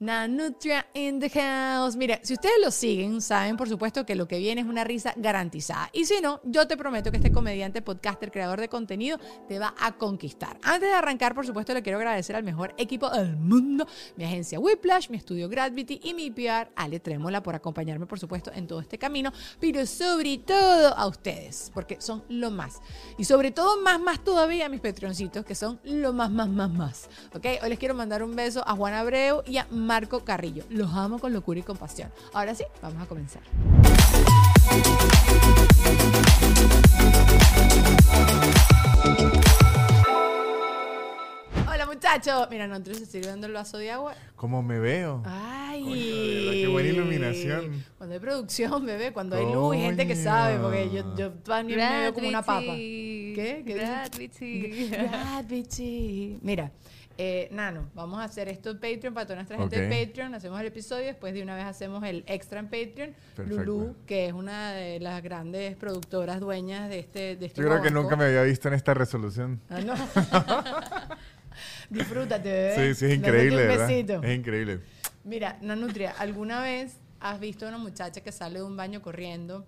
Nanutria in the house. Mira, si ustedes lo siguen, saben por supuesto que lo que viene es una risa garantizada. Y si no, yo te prometo que este comediante, podcaster, creador de contenido te va a conquistar. Antes de arrancar, por supuesto, le quiero agradecer al mejor equipo del mundo, mi agencia Whiplash, mi estudio Gravity y mi PR, Ale Trémola, por acompañarme, por supuesto, en todo este camino, pero sobre todo a ustedes, porque son lo más. Y sobre todo, más, más todavía mis patroncitos, que son lo más, más, más, más. ¿Ok? Hoy les quiero mandar un beso a Juan Abreu y a Marco Carrillo. Los amo con locura y compasión. Ahora sí, vamos a comenzar. Hola muchachos. Mira, nosotros estoy sirviendo el vaso de agua. ¿Cómo me veo? Ay. Coño, de verdad, qué buena iluminación. Cuando hay producción, bebé, cuando hay luz y gente que sabe, porque yo, yo también me veo como una papa. ¿Qué? ¿Qué dices? Gravity. Mira, eh, Nano, vamos a hacer esto en Patreon para toda nuestra gente Ok. de Patreon. Hacemos el episodio, después de una vez hacemos el extra en Patreon. Perfecto. Lulu, que es una de las grandes productoras dueñas de este, de este Yo creo que nunca me había visto en esta resolución. Ah, no. Disfrútate, bebé. Sí, sí, es increíble, un. Es increíble. Mira, Nanutria, ¿alguna vez has visto a una muchacha que sale de un baño corriendo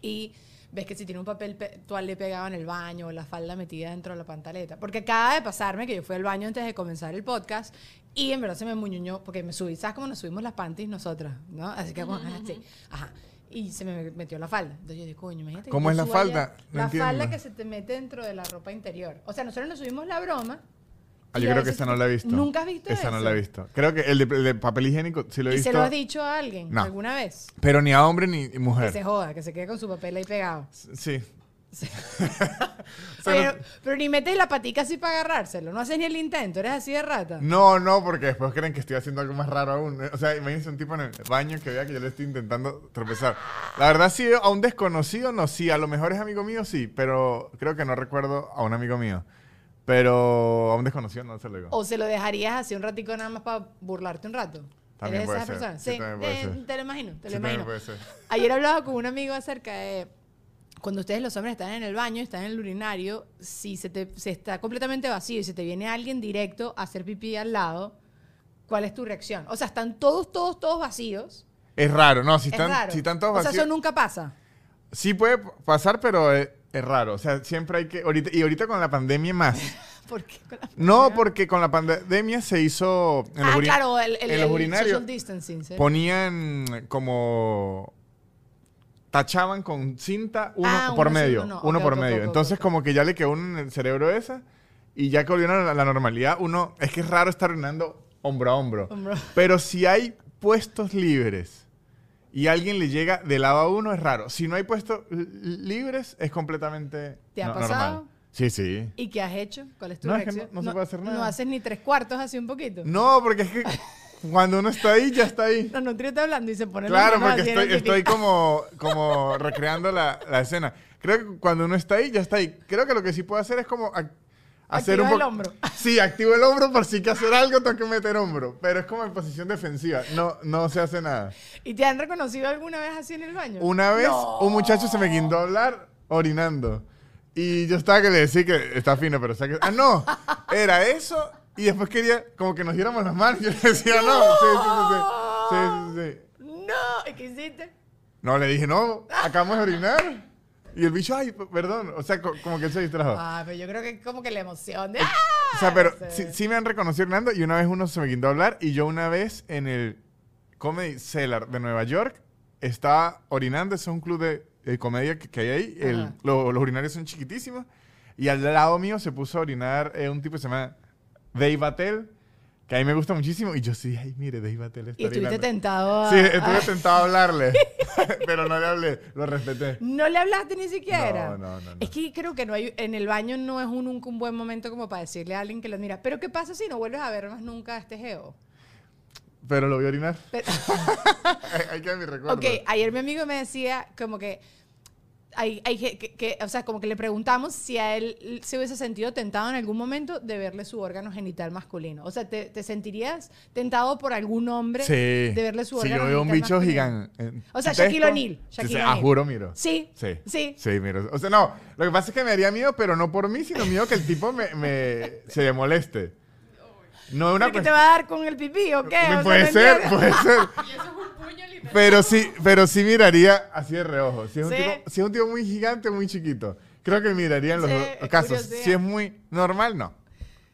y ves que si tiene un papel pe- toalé pegado en el baño o la falda metida dentro de la pantaleta? Porque acaba de pasarme que yo fui al baño antes de comenzar el podcast y en verdad se me muñuñó porque me subí, ¿sabes cómo nos subimos las panties nosotras? ¿No? Así que, bueno, así, ajá. Y se me metió la falda. Entonces yo dije, coño, imagínate. ¿Cómo es la falda? No la entiendo. falda que se te mete dentro de la ropa interior. O sea, nosotros nos subimos la broma. Ah, yo creo que esa no la he visto. ¿Nunca has visto Esa no la he visto. Creo que el de, el de papel higiénico sí lo he ¿Y visto. se lo has dicho a alguien No. alguna vez? Pero ni a hombre ni Que mujer. se joda, que se quede con su papel ahí pegado. Sí. Sí. O sea, pero, pero ni metes la patica así para agarrárselo. No haces ni el intento. Eres así de rata. No, no, porque después creen que estoy haciendo algo más raro aún. O sea, imagínense un tipo en el baño que vea que yo le estoy intentando tropezar. La verdad, sí, a un desconocido, no, sí. A lo mejor es amigo mío, sí. Pero creo que no recuerdo a un amigo mío. Pero a un desconocido no se lo digo. O se lo dejarías así un ratico nada más para burlarte un rato. También ¿Eres puede esa ser. persona? Sí, también puede eh, ser. te lo imagino, te Sí, lo imagino. puede ser. Ayer hablaba con un amigo acerca de cuando ustedes los hombres están en el baño, están en el urinario, si se, te, se está completamente vacío y se te viene alguien directo a hacer pipí al lado, ¿cuál es tu reacción? O sea, están todos, todos, todos vacíos. Es raro, no, si es están, raro. si están todos o sea, vacíos. eso nunca pasa. Sí puede pasar, pero es, es raro. O sea, siempre hay que. Ahorita, y ahorita con la pandemia más. ¿Por qué? Con la No, pandemia? porque con la pandemia se hizo. En Ah, claro, el, el, en los el urinarios social distancing. ¿sí? ponían como. Tachaban con cinta uno Ah, por uno medio. uno. Por medio. Entonces, como que ya le quedó en el cerebro esa. Y ya que volvieron a la, la normalidad, uno. Es que es raro estar orinando hombro a hombro. Hombro. Pero si hay puestos libres y alguien le llega de lado a uno, es raro. Si no hay puestos li- libres, es completamente ¿Te ha no- pasado? normal. Sí, sí. ¿Y qué has hecho? ¿Cuál es tu No, es que reacción? no- no se puede hacer nada. No haces ni tres cuartos así un poquito. No, porque es que cuando uno está ahí, ya está ahí. No, no, está hablando y se pone Claro, porque estoy, como, como recreando la, la escena. Creo que cuando uno está ahí, ya está ahí. Creo que lo que sí puedo hacer es como ac- hacer un Activa el poco. hombro. Sí, activo el hombro por si hay que hacer algo, tengo que meter hombro. Pero es como en posición defensiva. No, no se hace nada. ¿Y te han reconocido alguna vez así en el baño? Una vez No. un muchacho se me guindó a hablar orinando. Y yo estaba que le decía que está fino, pero o sea que. Ah, no. Era eso. Y después quería como que nos diéramos las manos. Yo le decía, no. Sí, sí, sí. Sí, sí, sí. No, ¿y qué hiciste? No, le dije, no, acabamos de orinar. Y el bicho, ay, perdón. O sea, co- como que él se distrajo. Ah, pero yo creo que es como que la emoción de... O sea, pero ¡ah! sí, sí me han reconocido Hernando y una vez uno se me guindó a hablar y yo una vez en el Comedy Cellar de Nueva York estaba orinando, es un club de, de comedia que, que hay ahí, el- lo- los urinarios son chiquitísimos y al lado mío se puso a orinar eh, un tipo que se llama Dave Attell, que a mí me gusta muchísimo y yo sí, ay, mire, Dave Attell está Y estuviste tentado a... Sí, estuve tentado a hablarle, pero no le hablé, lo respeté. No le hablaste ni siquiera. No, no, no, no. Es que creo que no hay, en el baño no es un, nunca un buen momento como para decirle a alguien que lo admira. Pero ¿qué pasa si no vuelves a ver más nunca a este geo? Pero lo voy a orinar. Pero- Ahí ahí queda mi recuerdo. ok, ayer mi amigo me decía como que, hay, hay que, que- o sea, como que le preguntamos si a él se hubiese sentido tentado en algún momento de verle su órgano genital masculino. O sea, ¿te, te sentirías tentado por algún hombre Sí. de verle su Si órgano yo veo un genital bicho gigante. O sea, Shaquille O'Neal, Shaquille Ah, juro, miro. Sí, Sí. sí. Sí, miro. O sea, no. Lo que pasa es que me daría miedo, pero no por mí, sino miedo que el tipo me, me- se moleste. No es una ¿Pero ¿Qué te va a dar con el pipí o qué? O sea, Puede no ser, puede ser. Pero sí, pero sí miraría así de reojo. Si es, un Sí. tipo, si es un tipo muy gigante, muy chiquito. Creo que miraría en los Sí, dos es casos. curiosidad. Si es muy normal, no.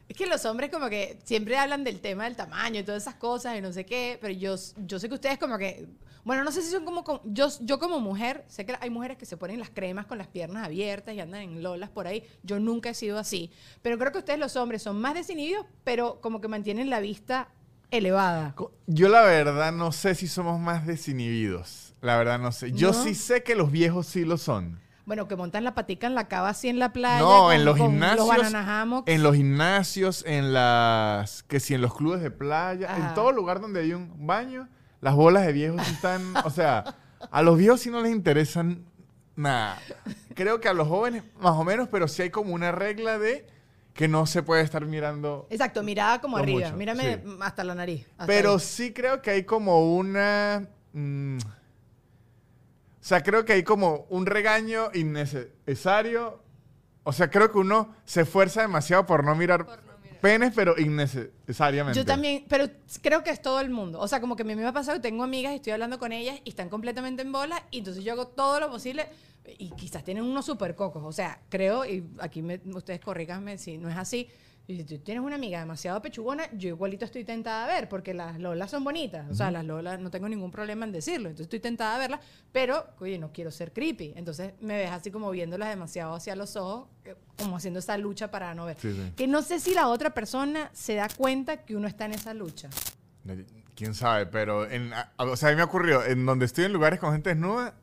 Es que los hombres como que siempre hablan del tema del tamaño y todas esas cosas y no sé qué, pero yo, yo sé que ustedes como que, bueno, no sé si son como, como- yo, yo como mujer, sé que hay mujeres que se ponen las cremas con las piernas abiertas y andan en lolas por ahí, yo nunca he sido así, pero creo que ustedes los hombres son más desinhibidos, pero como que mantienen la vista elevada. Yo la verdad no sé si somos más desinhibidos. La verdad no sé. Yo ¿No? sí sé que los viejos sí lo son. Bueno, que montan la patica en la cava así en la playa. No, con- en los gimnasios. Los. En los gimnasios, en las. Que si en los clubes de playa, Ajá. en todo lugar donde hay un baño, las bolas de viejos están. o sea, a los viejos sí no les interesan nada. Creo que a los jóvenes, más o menos, pero sí hay como una regla de que no se puede estar mirando. Exacto, mirada como arriba. mucho, Mírame sí. hasta la nariz. hasta Pero ahí. sí creo que hay como una. mm, sea, creo que hay como un regaño innecesario. O sea, creo que uno se esfuerza demasiado por no mirar, penes, pero innecesariamente. Yo también, pero creo que es todo el mundo. O sea, como que a mí me ha pasado que tengo amigas y estoy hablando con ellas y están completamente en bola y entonces yo hago todo lo posible y quizás tienen unos super cocos. O sea, creo, y aquí me- ustedes corríganme si no es así, y si tú tienes una amiga demasiado pechugona, yo igualito estoy tentada a ver, porque las lolas son bonitas. O sea, las lolas no tengo ningún problema en decirlo. Entonces estoy tentada a verlas, pero, oye, no quiero ser creepy. Entonces me ves así como viéndolas demasiado hacia los ojos, eh, como haciendo esa lucha para no ver. Sí, sí. Que no sé si la otra persona se da cuenta que uno está en esa lucha. Quién sabe, pero. En, o sea, a mí me ocurrió, en donde estoy en lugares con gente desnuda,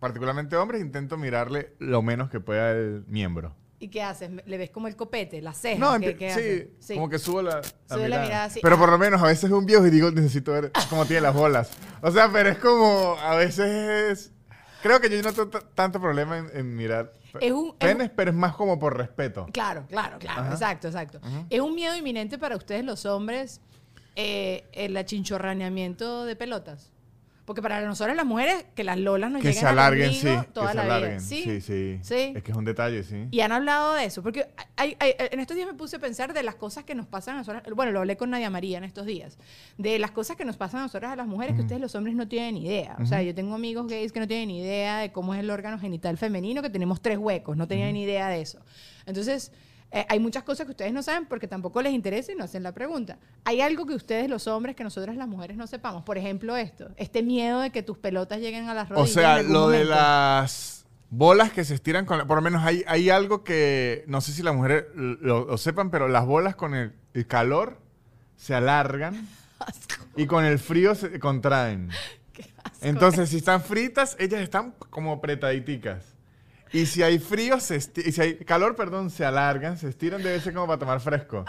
particularmente hombres, intento mirarle lo menos que pueda el miembro. ¿Y qué haces? ¿Le ves como el copete, la ceja? No, ¿Qué, qué sí? Sí. como que subo la, la Sube la mirada. mirada así. Pero por lo menos a veces es un viejo y digo, necesito ver cómo tiene las bolas. O sea, pero es como, a veces es... Creo que yo no tengo tanto problema en, en mirar Es un- es penes, pero es más como por respeto. Claro, claro, claro. Ajá. Exacto, exacto. Es un miedo inminente para ustedes los hombres eh, el achinchorraneamiento de pelotas. Porque para nosotros las mujeres, que las lolas nos Que lleguen se al alarguen, sí. ombligo Que toda se la alarguen. vida. ¿Sí? Sí, sí. Sí. Es que es un detalle, sí. Y han hablado de eso, porque hay- hay- en estos días me puse a pensar de las cosas que nos pasan a nosotros, bueno, lo hablé con Nadia María en estos días, de las cosas que nos pasan a nosotros a las mujeres que ustedes los hombres no tienen idea. O sea, yo tengo amigos gays que no tienen idea de cómo es el órgano genital femenino, que tenemos tres huecos, no tenían ni idea de eso. Entonces, eh, hay muchas cosas que ustedes no saben porque tampoco les interesa y no hacen la pregunta. ¿Hay algo que ustedes los hombres, que nosotras las mujeres no sepamos? Por ejemplo, esto, este miedo de que tus pelotas lleguen a las O rodillas. sea, en algún lo de las bolas que se estiran con... la- por lo menos hay, hay algo que... No sé si las mujeres lo, lo sepan, pero las bolas con el, el calor se alargan y con el frío se contraen. Entonces, si están fritas, ellas están como apretaditicas. Y si hay frío, se y si hay calor, perdón, se alargan, se estiran, debe ser como para tomar fresco.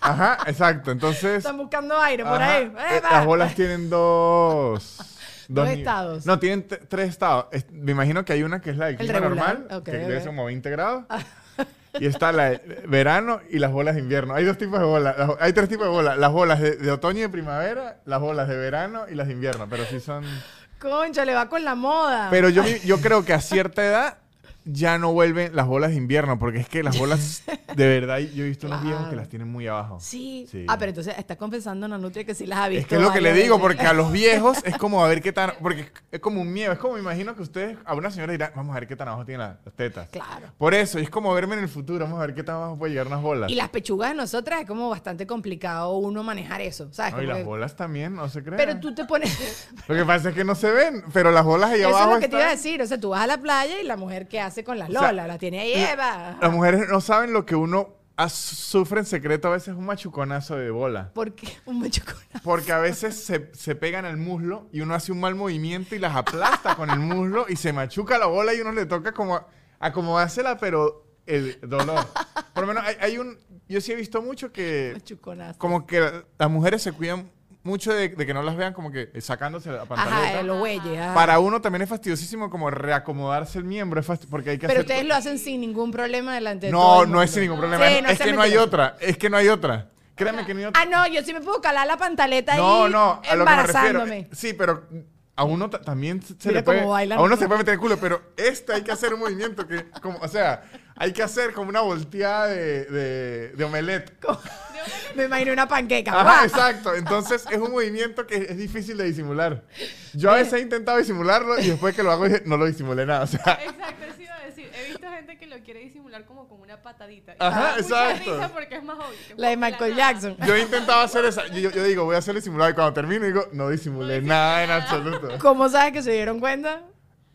Ajá, exacto. Entonces... Están buscando aire por Ajá. ahí. Eh. Las bolas tienen dos. Dos estados. No, tienen tres estados. Es- me imagino que hay una que es la del El clima normal, que debe ser como 20 grados. Y está la de verano y las bolas de invierno. Hay dos tipos de bolas. las- Hay tres tipos de bolas. Las bolas de, de otoño y de primavera, las bolas de verano y las de invierno. Pero sí son... Concha, le va con la moda. Pero yo, yo creo que a cierta edad ya no vuelven las bolas de invierno. Porque es que las bolas, de verdad, yo he visto unos viejos que las tienen muy abajo. Sí. Sí. Ah, pero entonces está confesando a Nutria que sí las ha visto. Es que es lo que le digo, porque a los viejos es como a ver qué tan... Porque es como un miedo. Es como, me imagino que ustedes, a una señora dirá, vamos a ver qué tan abajo tienen las, las tetas. Claro. Por eso, es como verme en el futuro, vamos a ver qué tan abajo puede llegar unas bolas. Y las pechugas de nosotras es como bastante complicado uno manejar eso, ¿sabes? No, y las que- bolas también, no se crean. Pero tú te pones... Lo que pasa es que no se ven, pero las bolas ahí Eso es abajo lo que te iba a decir. O sea, tú vas a la playa y la mujer que hace con las sea, lolas, la tiene ahí, Eva. Las mujeres no saben lo que uno sufre en secreto a veces un machuconazo de bola. ¿Por qué? Un machucona. Porque a veces se, se pegan al muslo y uno hace un mal movimiento y las aplasta con el muslo y se machuca la bola y uno le toca como acomodársela, pero el dolor. Por lo menos hay, hay un... Yo sí he visto mucho que Machuconazo. como que la- las mujeres se cuidan mucho de, de que no las vean como que sacándose la pantaleta. Ajá, los bueyes. ajá. Para uno también es fastidiosísimo como reacomodarse el miembro, es porque hay que Pero hacer... ustedes lo hacen sin ningún problema delante de todo No, no es sin ningún problema. Sí, es no es se que no hay otra, es que no hay otra. Créeme que no hay otra. Ah, no, yo sí me puedo calar la pantaleta no, ahí no, a lo que me refiero. embarazándome. Sí, pero a uno ta- también se Mira le puede... A uno se puede meter el culo, pero este hay que hacer un movimiento que, como, o sea, hay que hacer como una volteada de, de, de omelette. Me imagino una panqueca. Ajá, exacto. Entonces es un movimiento que es difícil de disimular. Yo a veces he intentado disimularlo y después que lo hago no lo disimulé nada. O sea, Exacto, eso iba a decir. He visto gente que lo quiere disimular como con una patadita. Y Ajá, exacto. risa porque es más obvio. La de Michael nada. Jackson. yo he intentado hacer esa. Yo, yo digo, voy a hacer el simulado y cuando termino digo, no disimulé nada en absoluto. ¿Cómo sabes que se dieron cuenta?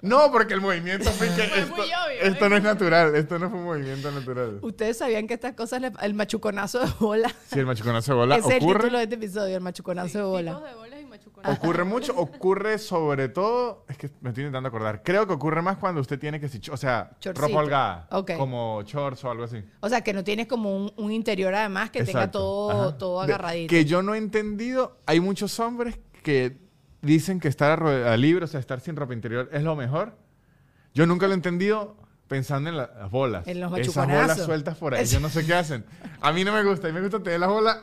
No, porque el movimiento fue que Fue esto, muy obvio, esto ¿eh? no es natural. Esto no fue un movimiento natural. Ustedes sabían que estas cosas, le- el machuconazo de bola, Si el machuconazo de bola ese es el título ocurre, de este episodio, el machuconazo Sí, de bola. tipos de bolas y machucones. ocurre mucho, ocurre sobre todo, es que me estoy intentando acordar. Creo que ocurre más cuando usted tiene que, si- o sea, Shortcito. ropa holgada, Ok. como shorts o algo así. O sea, que no tienes como un, un interior además que tenga todo, Ajá. todo De- agarradito. que yo no he entendido, hay muchos hombres que dicen que estar a libre, o sea, estar sin ropa interior es lo mejor. Yo nunca lo he entendido pensando en la- las bolas. En los Esas bolas sueltas por ahí, yo no sé qué hacen. A mí no me gusta, a mí me gusta tener las bolas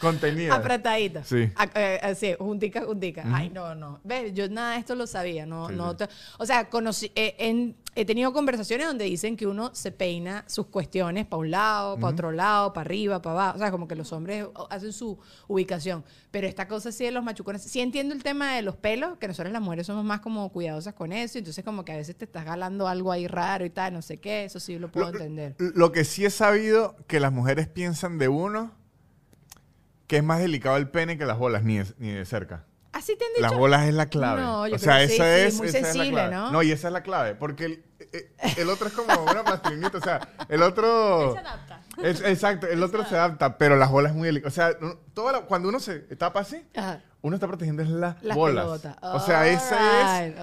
contenidas. Apretadita. Sí. A- eh, Así, juntica, juntica. Ay, no, no. Ve, yo nada de esto lo sabía. No, Sí, no sí. o sea, conocí, eh, en- he tenido conversaciones donde dicen que uno se peina sus cuestiones para un lado, para otro lado, para arriba, para abajo. O sea, como que los hombres hacen su ubicación. Pero esta cosa sí de los machucones. Sí entiendo el tema de los pelos, que nosotros las mujeres somos más como cuidadosas con eso. Entonces, como que a veces te estás galando algo ahí raro y tal, no sé qué. Eso sí lo puedo Lo- entender. Lo que sí he sabido que las mujeres piensan de uno que es más delicado el pene que las bolas, ni de, ni de cerca. Así te han dicho. Las bolas es la clave. No, yo o sea, creo que sí, esa sí, es. muy esa es la sensible, clave. ¿no? No, y esa es la clave. Porque el, eh, el otro es como una plastilinita. O sea, el otro. Se adapta. Es- exacto, el otro se adapta, pero las bolas es muy delicadas. O sea, toda la- cuando uno se tapa así, Ajá. uno está protegiendo las, Las bolas. pelotas. O sea, esa es,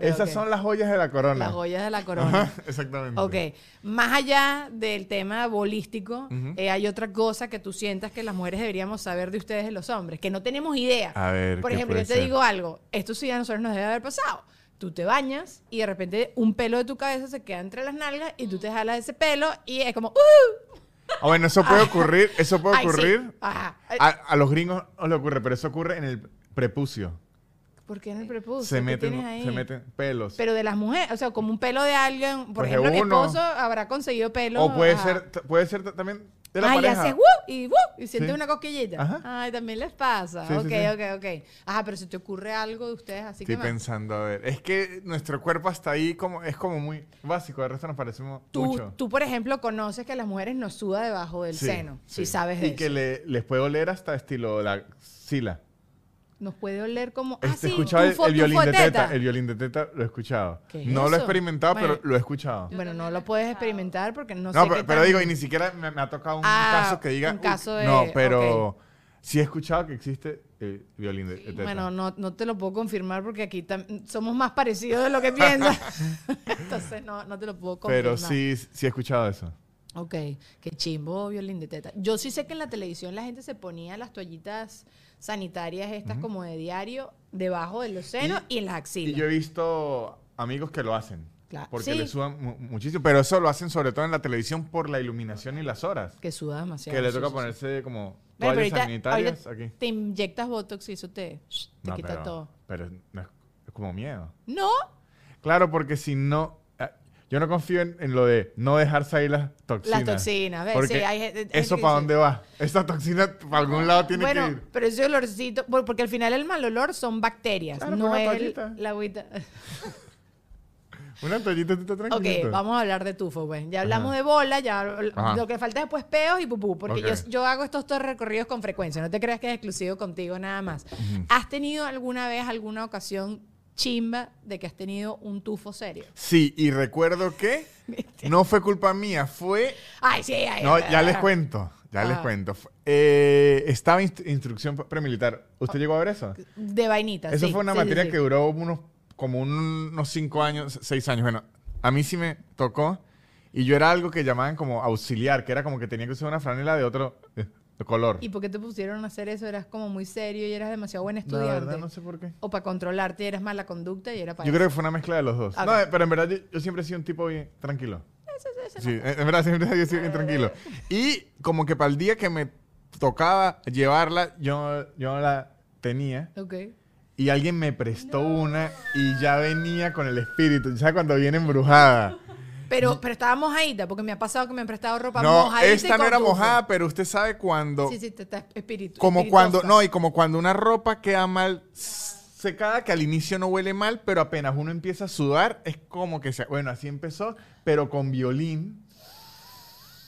esas son las joyas de la corona. Las joyas de la corona. Ajá, exactamente. Ok, más allá del tema bolístico, eh, hay otra cosa que tú sientas que las mujeres deberíamos saber de ustedes, de los hombres, que no tenemos idea. A ver, Por ¿qué ejemplo, yo te ser? digo algo, esto sí a nosotros nos debe haber pasado. Tú te bañas y de repente un pelo de tu cabeza se queda entre las nalgas y tú te jalas ese pelo y es como, ¡uh! Ah, bueno, eso puede ocurrir, eso puede Ay, sí. ocurrir. Ajá. A, a los gringos no le ocurre, pero eso ocurre en el prepucio. ¿Por qué en el prepucio? Se ¿Qué meten, tienes ahí? se meten pelos. Pero de las mujeres, o sea, como un pelo de alguien, por Pues de ejemplo, mi uno. esposo habrá conseguido pelo. o puede ajá. ser, t- puede ser t- también de la Ay, pareja. hace ¡wuh! y ¡wuh! y siente Sí. una cosquillita. Ajá. Ay, también les pasa. Sí, sí, ok, sí. ok, ok. Ajá, pero si te ocurre algo de ustedes así Estoy que más. pensando, a ver. Es que nuestro cuerpo hasta ahí como, es como muy básico. De resto nos parecemos Tú, mucho. tú, por ejemplo, conoces que a las mujeres nos suda debajo del Sí, seno. Si sí. sabes de Y que le- les puede oler hasta estilo la sila. Nos puede oler como. Ah, Este, he sí, el, violín de teta. El violín de teta lo he escuchado. ¿Qué es no lo he experimentado, Bueno. pero lo he escuchado. Bueno, no lo puedes experimentar porque no, No, sé pero, qué pero tan- digo, y ni siquiera me, me ha tocado un Ah, caso que diga. un caso de- No, pero sí he escuchado que existe el violín de, teta. Bueno, no, no te lo puedo confirmar porque aquí somos más parecidos de lo que piensas. Entonces, no, no te lo puedo confirmar. pero sí, sí he escuchado eso. Ok, qué chimbo violín de teta. Yo sí sé que en la televisión la gente se ponía las toallitas sanitarias estas como de diario debajo de los senos y, en las Y axilas. yo he visto amigos que lo hacen. Claro. Porque Sí. le sudan mu- muchísimo. Pero eso lo hacen sobre todo en la televisión por la iluminación y las horas. Que suda demasiado. Que le toca sí, sí. ponerse como pero toallas ahorita- sanitarias ahorita aquí. Te inyectas Botox y eso te, te No, quita pero, todo. Pero no es, es como miedo. No, Claro, porque si no... Yo no confío en, en lo de no dejar salir las toxinas. las toxinas, ¿ves? Porque Sí, hay gente ¿Eso para dónde va? Esa toxina para algún lado tiene bueno, que ir. pero ese olorcito, por- porque al final el mal olor son bacterias, Claro, no es el- la agüita. Una toallita tú estás Ok, tranquilito. vamos a hablar de tufo, pues. Ya hablamos Ajá. de bola, ya Ajá. lo que falta es después peos y pupú, porque yo, yo hago estos dos recorridos con frecuencia, no te creas que es exclusivo contigo nada más. ¿Has tenido alguna vez, alguna ocasión chimba de que has tenido un tufo serio? Sí, y recuerdo que no fue culpa mía, fue... Ay, sí, ay, No, ya les cuento, ya les Ajá. cuento. Eh, estaba inst- instrucción premilitar. ¿Usted llegó a ver eso? De vainita, Eso sí, fue una sí, materia sí. que duró unos como un- unos cinco años, seis años. Bueno, a mí sí me tocó y yo era algo que llamaban como auxiliar, que era como que tenía que usar una franela de otro eh, color. ¿Y por qué te pusieron a hacer eso? Eras como muy serio y eras demasiado buen La estudiante. verdad no sé por qué. O para controlarte eras mala conducta y era para Yo creo que fue una mezcla de los dos. No, eh, pero en verdad yo, yo siempre he sido un tipo bien tranquilo. Sí, en en verdad siempre he sido bien tranquilo. Y como que para el día que me tocaba llevarla, yo, yo la tenía. Ok. Y alguien me prestó una y ya venía con el espíritu. ¿Sabes cuando viene embrujada? Pero, pero estaba mojadita, porque me ha pasado que me han prestado ropa No, mojadita. y esta no era mojada, pero usted sabe cuando... Sí, sí, te está espíritu. como cuando... No, y como cuando una ropa queda mal secada, que al inicio no huele mal, pero apenas uno empieza a sudar, es como que... Se, bueno, así empezó, pero con violín.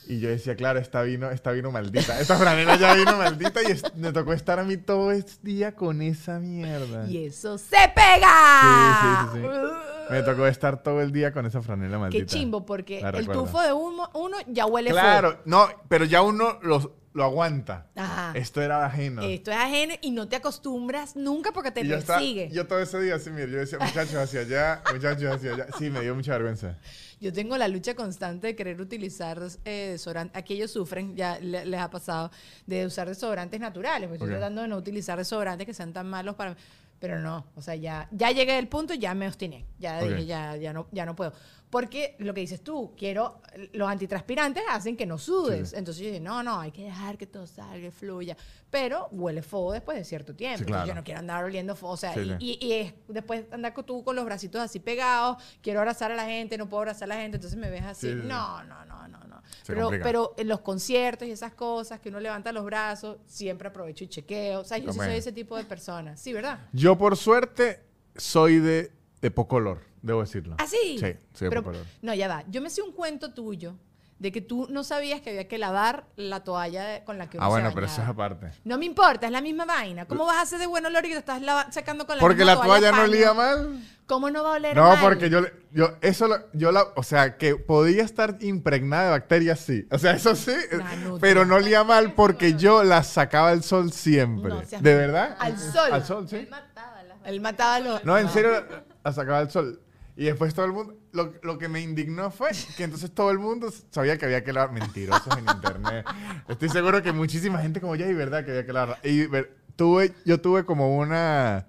Y yo decía, claro, esta vino, esta vino maldita. Esta franela ya vino maldita y es- me tocó estar a mí todo el día con esa mierda. Y eso se pega. Sí, sí, sí, sí. Me tocó estar todo el día con esa franela maldita. Qué chimbo, porque el tufo de uno, uno ya huele Claro, no, pero ya uno lo, lo aguanta. Ajá. Esto era ajeno. Esto es ajeno y no te acostumbras nunca porque te Y yo, estaba- yo todo ese día así, mire, yo decía, muchachos hacia allá, muchachos hacia allá. Sí, me dio mucha vergüenza. Yo tengo la lucha constante de querer utilizar eh, desodorante. Aquí ellos sufren, ya le- les ha pasado, de usar desodorantes naturales. Pues. Estoy tratando de no utilizar desodorantes que sean tan malos para... Pero no, o sea, ya, ya llegué al punto, ya me obstiné. Ya Ok. dije, ya, ya, no, ya no puedo. Porque lo que dices tú, quiero... Los antitranspirantes hacen que no sudes. Sí. Entonces yo dije, no, no, hay que dejar que todo salga, y fluya. Pero huele fo después de cierto tiempo. Sí, claro. yo no quiero andar oliendo fo. O sea, Sí, y, y- y es después andar tú con los bracitos así pegados, quiero abrazar a la gente, no puedo abrazar a la gente, entonces me ves así. Sí, sí, sí. No, no, no, no, no. Se Pero, complica. pero en los conciertos y esas cosas, que uno levanta los brazos, siempre aprovecho y chequeo. O sea, yo sí soy ese tipo de persona. Sí, ¿verdad? Yo, por suerte, soy de, de poco olor, debo decirlo. ¿Ah, sí? Sí, soy de Pero- poco olor. No, ya va. Yo me sé un cuento tuyo de que tú no sabías que había que lavar la toalla de- con la que uno Ah, se bueno, pero eso es aparte. No me importa, es la misma vaina. ¿Cómo vas a hacer de buen olor y te estás lava- sacando con la Porque misma la toalla no paño? olía mal. ¿Cómo no va a oler No, mal? porque yo, le- yo, eso, lo- yo la, o sea, que podía estar impregnada de bacterias, sí. O sea, eso sí, Nah, no, pero no olía mal porque yo la sacaba al sol siempre. No seas ¿De verdad? Al sol. Al sol, sí. Mataba las Él mataba a los... No, en serio, la, la sacaba al sol. Y después todo el mundo, lo, lo que me indignó fue que entonces todo el mundo sabía que había que lavar mentirosos en internet. Estoy seguro que muchísima gente como ya y verdad que había que lavar. Y ver- tuve, yo tuve como una,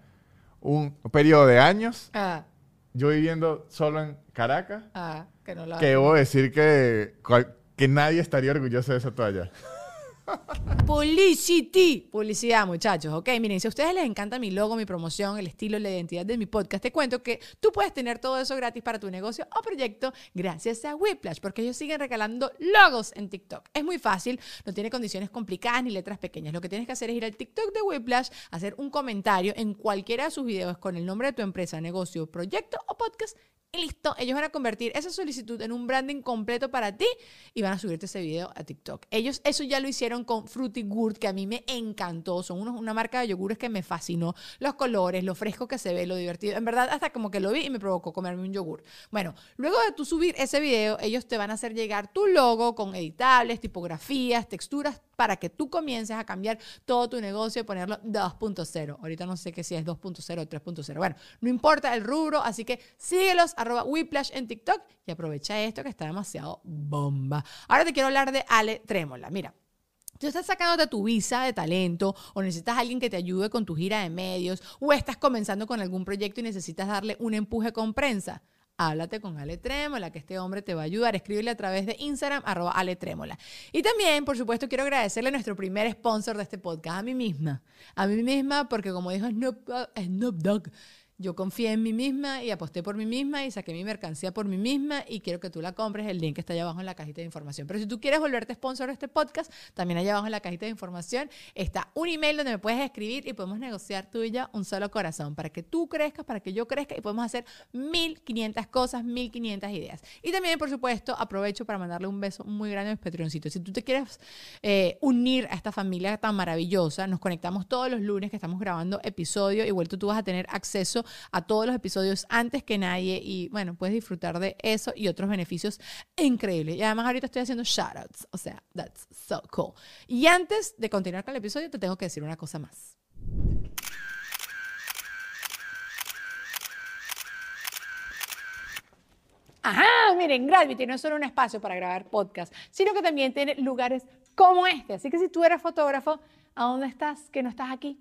un periodo de años, Ah, yo viviendo solo en Caracas, ah, que no la... que debo decir que, que nadie estaría orgulloso de esa toalla. Publicity. Publicidad, muchachos. Ok, miren, si a ustedes les encanta mi logo, mi promoción, el estilo, la identidad de mi podcast, te cuento que tú puedes tener todo eso gratis para tu negocio o proyecto gracias a Whiplash, porque ellos siguen regalando logos en TikTok. Es muy fácil, no tiene condiciones complicadas ni letras pequeñas. Lo que tienes que hacer es ir al TikTok de Whiplash, hacer un comentario en cualquiera de sus videos con el nombre de tu empresa, negocio, proyecto o podcast y listo, ellos van a convertir esa solicitud en un branding completo para ti y van a subirte ese video a TikTok. Ellos eso ya lo hicieron con Fruity Gurt, que a mí me encantó. Son unos- una marca de yogures que me fascinó. Los colores, lo fresco que se ve, lo divertido. En verdad, hasta como que lo vi y me provocó comerme un yogur. Bueno, luego de tú subir ese video, ellos te van a hacer llegar tu logo con editables, tipografías, texturas, para que tú comiences a cambiar todo tu negocio y ponerlo 2.0. Ahorita no sé qué si es 2.0 o 3.0. Bueno, no importa el rubro, así que síguelos, arroba Whiplash en TikTok y aprovecha esto que está demasiado bomba. Ahora te quiero hablar de Ale Trémola. Mira, Tú estás sacándote tu visa de talento o necesitas a alguien que te ayude con tu gira de medios o estás comenzando con algún proyecto y necesitas darle un empuje con prensa. háblate con Ale Trémola, que este hombre te va a ayudar. Escríbele a través de Instagram, arroba Ale Trémola. Y también, por supuesto, quiero agradecerle a nuestro primer sponsor de este podcast, a mí misma. A mí misma, porque como dijo Snoop, Dogg, yo confié en mí misma y aposté por mí misma y saqué mi mercancía por mí misma y quiero que tú la compres. El link está allá abajo en la cajita de información. Pero si tú quieres volverte sponsor de este podcast, también allá abajo en la cajita de información está un email donde me puedes escribir y podemos negociar tú y yo un solo corazón para que tú crezcas, para que yo crezca y podemos hacer 1500 cosas, 1500 ideas. Y también, por supuesto, aprovecho para mandarle un beso muy grande a mis Patreoncitos. Si tú te quieres eh, unir a esta familia tan maravillosa, nos conectamos todos los lunes que estamos grabando episodio. Igual tú, tú vas a tener acceso a todos los episodios antes que nadie y bueno, puedes disfrutar de eso y otros beneficios increíbles. Y además ahorita estoy haciendo shoutouts, o sea, that's so cool. Y antes de continuar con el episodio, te tengo que decir una cosa más. Ajá, miren, Gravity no es solo un espacio para grabar podcast, sino que también tiene lugares como este. Así que si tú eres fotógrafo, ¿a dónde estás? Que no estás aquí.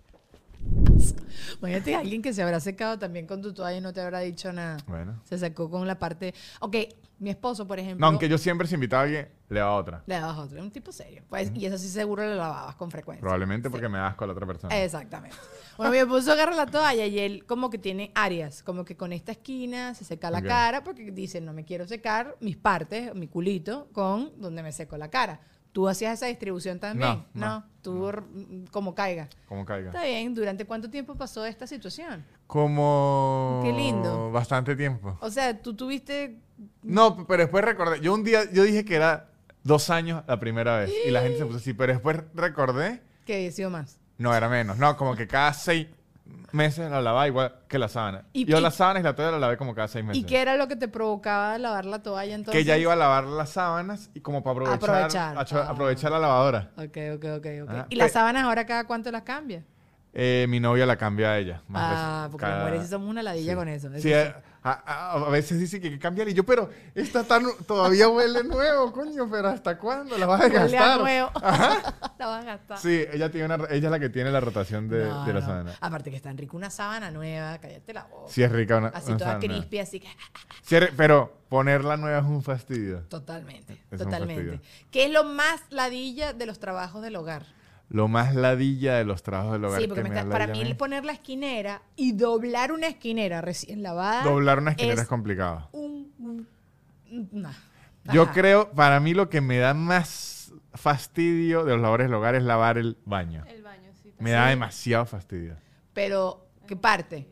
Imagínate alguien que se habrá secado también con tu toalla y no te habrá dicho nada. Bueno. Se secó con la parte. Ok, mi esposo, por ejemplo. No, aunque yo siempre si invitaba a alguien, le daba otra. Le dabas otro, un tipo serio. Pues, Y eso sí seguro lo lavabas con frecuencia. Probablemente porque me das con la otra persona. Exactamente. Bueno, mi esposo agarra la toalla y él como que tiene áreas, como que con esta esquina se seca la Ok. cara porque dice, no me quiero secar mis partes, mi culito, con donde me seco la cara. ¿Tú hacías esa distribución también? No, no, Tú como caiga. Como caiga. Está bien. ¿Durante cuánto tiempo pasó esta situación? Como... Qué lindo. Bastante tiempo. O sea, tú tuviste... No, pero después recordé. Yo un día, yo dije que era dos años la primera vez. Y la gente se puso así. Pero después recordé. que había sido más. No, era menos. No, como que cada seis meses la lavaba igual que la sábana. Y- yo y- la sábana y la toalla la lavé como cada seis meses. ¿Y qué era lo que te provocaba lavar la toalla entonces? Que ya iba a lavar las sábanas y como para aprovechar, Aprovechar. acho- Ah. aprovechar la lavadora. Ok, ok, ok, ok. Ajá. ¿Y las sábanas ahora cada cuánto las cambia? Eh, mi novia la cambia a ella. más Ah, veces. porque las Cada- mujeres sí somos una ladilla sí. con eso. eso Sí, sí. A, a- a veces dice que hay que cambiar y yo, pero esta tan, todavía huele nuevo, coño, pero ¿hasta cuándo la vas a gastar? nuevo. la vas a gastar. Sí, ella tiene una, ella es la que tiene la rotación de, No, de la no. sábana. Aparte que es tan rico una sábana nueva, cállate la boca. Sí es rica una, así una toda sábana. crispy, así que Sí es pero ponerla nueva es un fastidio. totalmente, Es totalmente. fastidio. ¿Qué es lo más ladilla de los trabajos del hogar? Lo más ladilla de los trabajos del hogar Sí, porque que me está- da para mí mí. poner la esquinera y doblar una esquinera recién lavada. Doblar una esquinera es, es complicado. un, un- nah. Yo creo, para mí lo que me da más fastidio de los labores del hogar es lavar el baño. El baño, sí. Me da demasiado fastidio. Pero, ¿qué parte?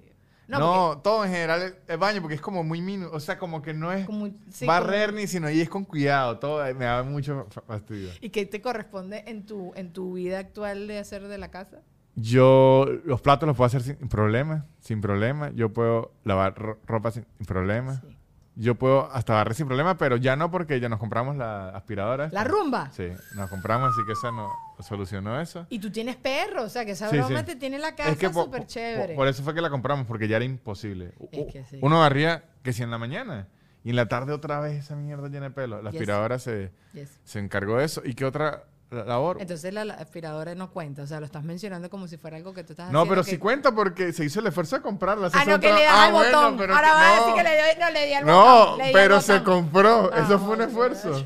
No, porque todo en general el, baño porque es como muy minu, o sea, como que no es como- sí, barrer como- ni sino y es con cuidado, todo me da mucho fa- fastidio. ¿Y qué te corresponde en tu, en tu vida actual de hacer de la casa? Yo los platos los puedo hacer sin problema, sin problema. Yo puedo lavar ro- ropa sin problema. Sí. Yo puedo hasta barrer sin problema, pero ya no porque ya nos compramos la aspiradora. ¿La rumba? Sí, nos compramos, así que esa no solucionó eso. Y tú tienes perro, o sea, que esa Sí, broma sí. te tiene la casa súper chévere. Por eso fue que la compramos, porque ya era imposible. Es que sí. Uno barría que si en la mañana y en la tarde otra vez esa mierda llena de pelo. La Yes. aspiradora se, Yes. se encargó de eso. ¿Y qué otra labor? Entonces la, la aspiradora no cuenta, o sea, lo estás mencionando como si fuera algo que tú estás no, haciendo pero que- sí cuenta porque se hizo el esfuerzo de comprarla. Ah, no, que le das Ah, al bueno, botón. pero Ahora vas a decir no. que le doy, no le di al No, botón. al pero se compró. Ah, eso fue un esfuerzo.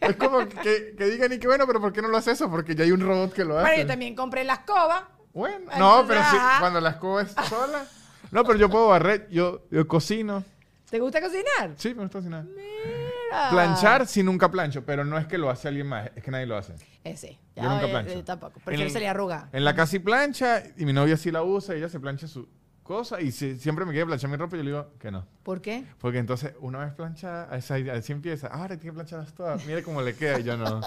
es como que, que digan, y que bueno, pero ¿por qué no lo hace eso? Porque ya hay un robot que lo hace. Bueno, yo también compré la escoba. Bueno, no, pero sí, cuando la escoba es sola. No, pero yo puedo barrer, yo, yo cocino. ¿Te gusta cocinar? Sí, me gusta cocinar. Mira. Planchar, sí, nunca plancho, pero no es que lo hace alguien más, es que nadie lo hace. Eh, sí. Yo Ya, nunca oye, plancho. eh, tampoco. Prefiero En- salir arrugada. En la casa sí plancha y mi novia sí la usa y ella se plancha su cosa y si- siempre me quiere planchar mi ropa y yo le digo que no. ¿Por qué? Porque entonces una vez planchada, esa, así empieza, ahora tiene que plancharlas todas, mire cómo le queda y yo no.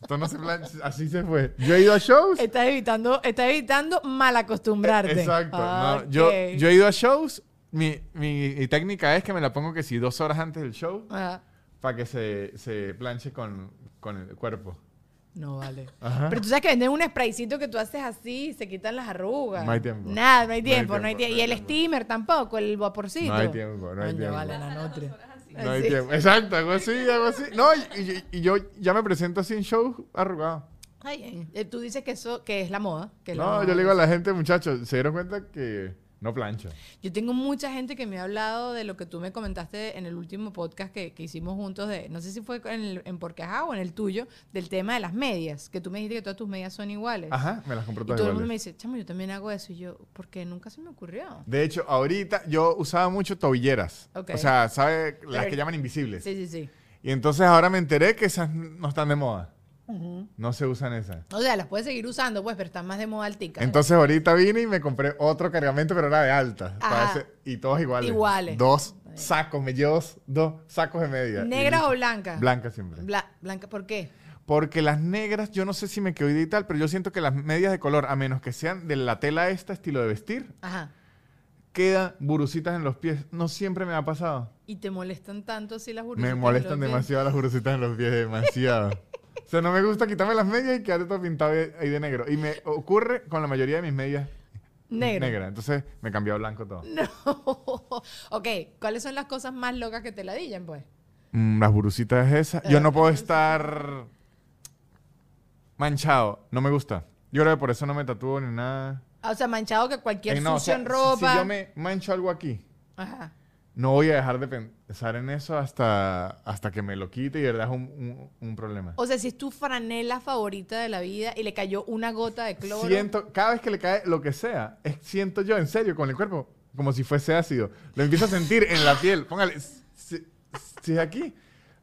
Entonces no se plancha, así se fue. Yo he ido a shows. Estás evitando, estás evitando mal acostumbrarte. Exacto. no, yo, yo he ido a shows mi, mi- mi técnica es que me la pongo que si dos horas antes del show para que se, se planche con, con el cuerpo. No vale. Ajá. Pero tú sabes que venden un spraycito que tú haces así y se quitan las arrugas. No hay tiempo. Nada, no hay No hay tiempo, no hay tiempo, Y el steamer tampoco, el vaporcito. No hay tiempo, no hay tiempo. vale, la nutria. No hay tiempo. Exacto, algo así, algo así. No, y, y- y yo ya me presento así en show arrugado. Ay. Eh, Tú dices que eso que es la moda. Que la No, moda yo le digo a la gente, muchachos, se dieron cuenta que no plancha. Yo tengo mucha gente que me ha hablado de lo que tú me comentaste en el último podcast que, que hicimos juntos, de no sé si fue en, el, en Porque Ajá o en el tuyo, del tema de las medias, que tú me dijiste que todas tus medias son iguales. Ajá, me las compro Y todas todo el mundo me dice, chamo, yo también hago eso. Y yo, ¿por qué nunca se me ocurrió? De hecho, ahorita yo usaba mucho tobilleras. Ok. O sea, ¿sabe? Las Pero- que llaman invisibles. Sí, sí, sí. Y entonces ahora me enteré que esas no están de moda. No se usan esas. O sea, las puedes seguir usando, pues, pero están más de moda altica. Entonces ahorita vine y me compré otro cargamento, pero era de alta. y todos iguales. Iguales. Dos sacos, me llevo dos sacos de media. ¿Negras o blancas? Blancas siempre. Bla- blanca, ¿por qué? Porque las negras, yo no sé si me quedo y tal, pero yo siento que las medias de color, a menos que sean de la tela esta, estilo de vestir, Ajá. quedan burucitas en los pies. No siempre me ha pasado. ¿Y te molestan tanto si las Me burbujitas molestan los pies? demasiado las burucitas en los pies, demasiado. o sea, no me gusta quitarme las medias y quedar todo pintado ahí de negro. Y me ocurre con la mayoría de mis medias negras. Entonces me cambió a blanco todo. No. ok, ¿cuáles son las cosas más locas que te ladillan, pues? Mm, las burucitas esas. Yo no puedo estar manchado. No me gusta. Yo creo que por eso no me tatúo ni nada. Ah, O sea, manchado que cualquier Eh, no, o sucio sea, en ropa. Si yo me mancho algo aquí, Ajá. No voy a dejar de pensar en eso hasta, hasta que me lo quite y de verdad es un, un- un problema. O sea, si es tu franela favorita de la vida y le cayó una gota de cloro. Siento, cada vez que le cae lo que sea, es- siento yo en serio con el cuerpo como si fuese ácido. Lo empiezo a sentir en la piel. Póngale, si, si es aquí,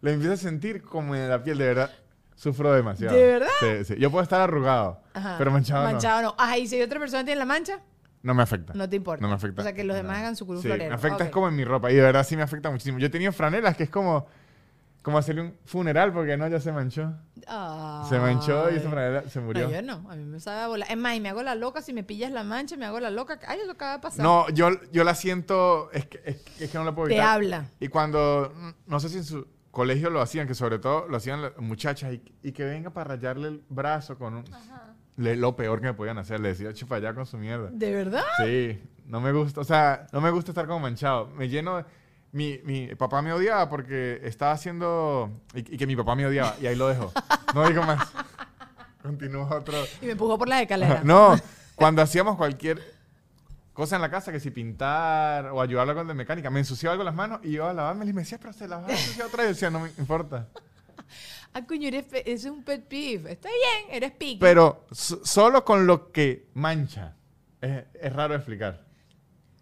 lo empiezo a sentir como en la piel, de verdad. Sufro demasiado. ¿De verdad? Sí, sí. Yo puedo estar arrugado, Ajá. pero manchado, no. Manchado no. Ajá, y si otra persona tiene la mancha, No me afecta. no te importa. No me afecta. O sea, que los demás No. hagan su cruz Sí, florero. me afecta es como en mi ropa. Y de verdad sí me afecta muchísimo. Yo he tenido franelas que es como, como hacerle un funeral porque no, ya se manchó. Se manchó y esa franela se murió. No, yo no, a mí me sabe a volar. Es más, y me hago la loca, si me pillas la mancha, me hago la loca. Ay, eso acaba de pasar. No, yo, yo la siento, es que, es, que- es que no la puedo Te evitar. habla. Y cuando, no sé si en su colegio lo hacían, que sobre todo lo hacían las muchachas, y, y que venga para rayarle el brazo con un... le- lo peor que me podían hacer, le decía, chupa allá con su mierda. ¿De verdad? Sí, no me gusta, o sea, no me gusta estar como manchado. Me lleno de- Mi, mi papá me odiaba porque estaba haciendo... Y, y que mi papá me odiaba, y ahí lo dejo. No digo más. Continúa otro... Y me empujó por las escaleras. No, cuando hacíamos cualquier cosa en la casa, que si pintar o ayudarla con la mecánica, me ensuciaba algo las manos y yo a lavarme y me decía, pero se la va a ensuciar otra vez. Y decía, no me importa. Ah, coño, eres es un pet peeve. Está bien, eres piqui. Pero so- solo con lo que mancha. Es, es raro explicar.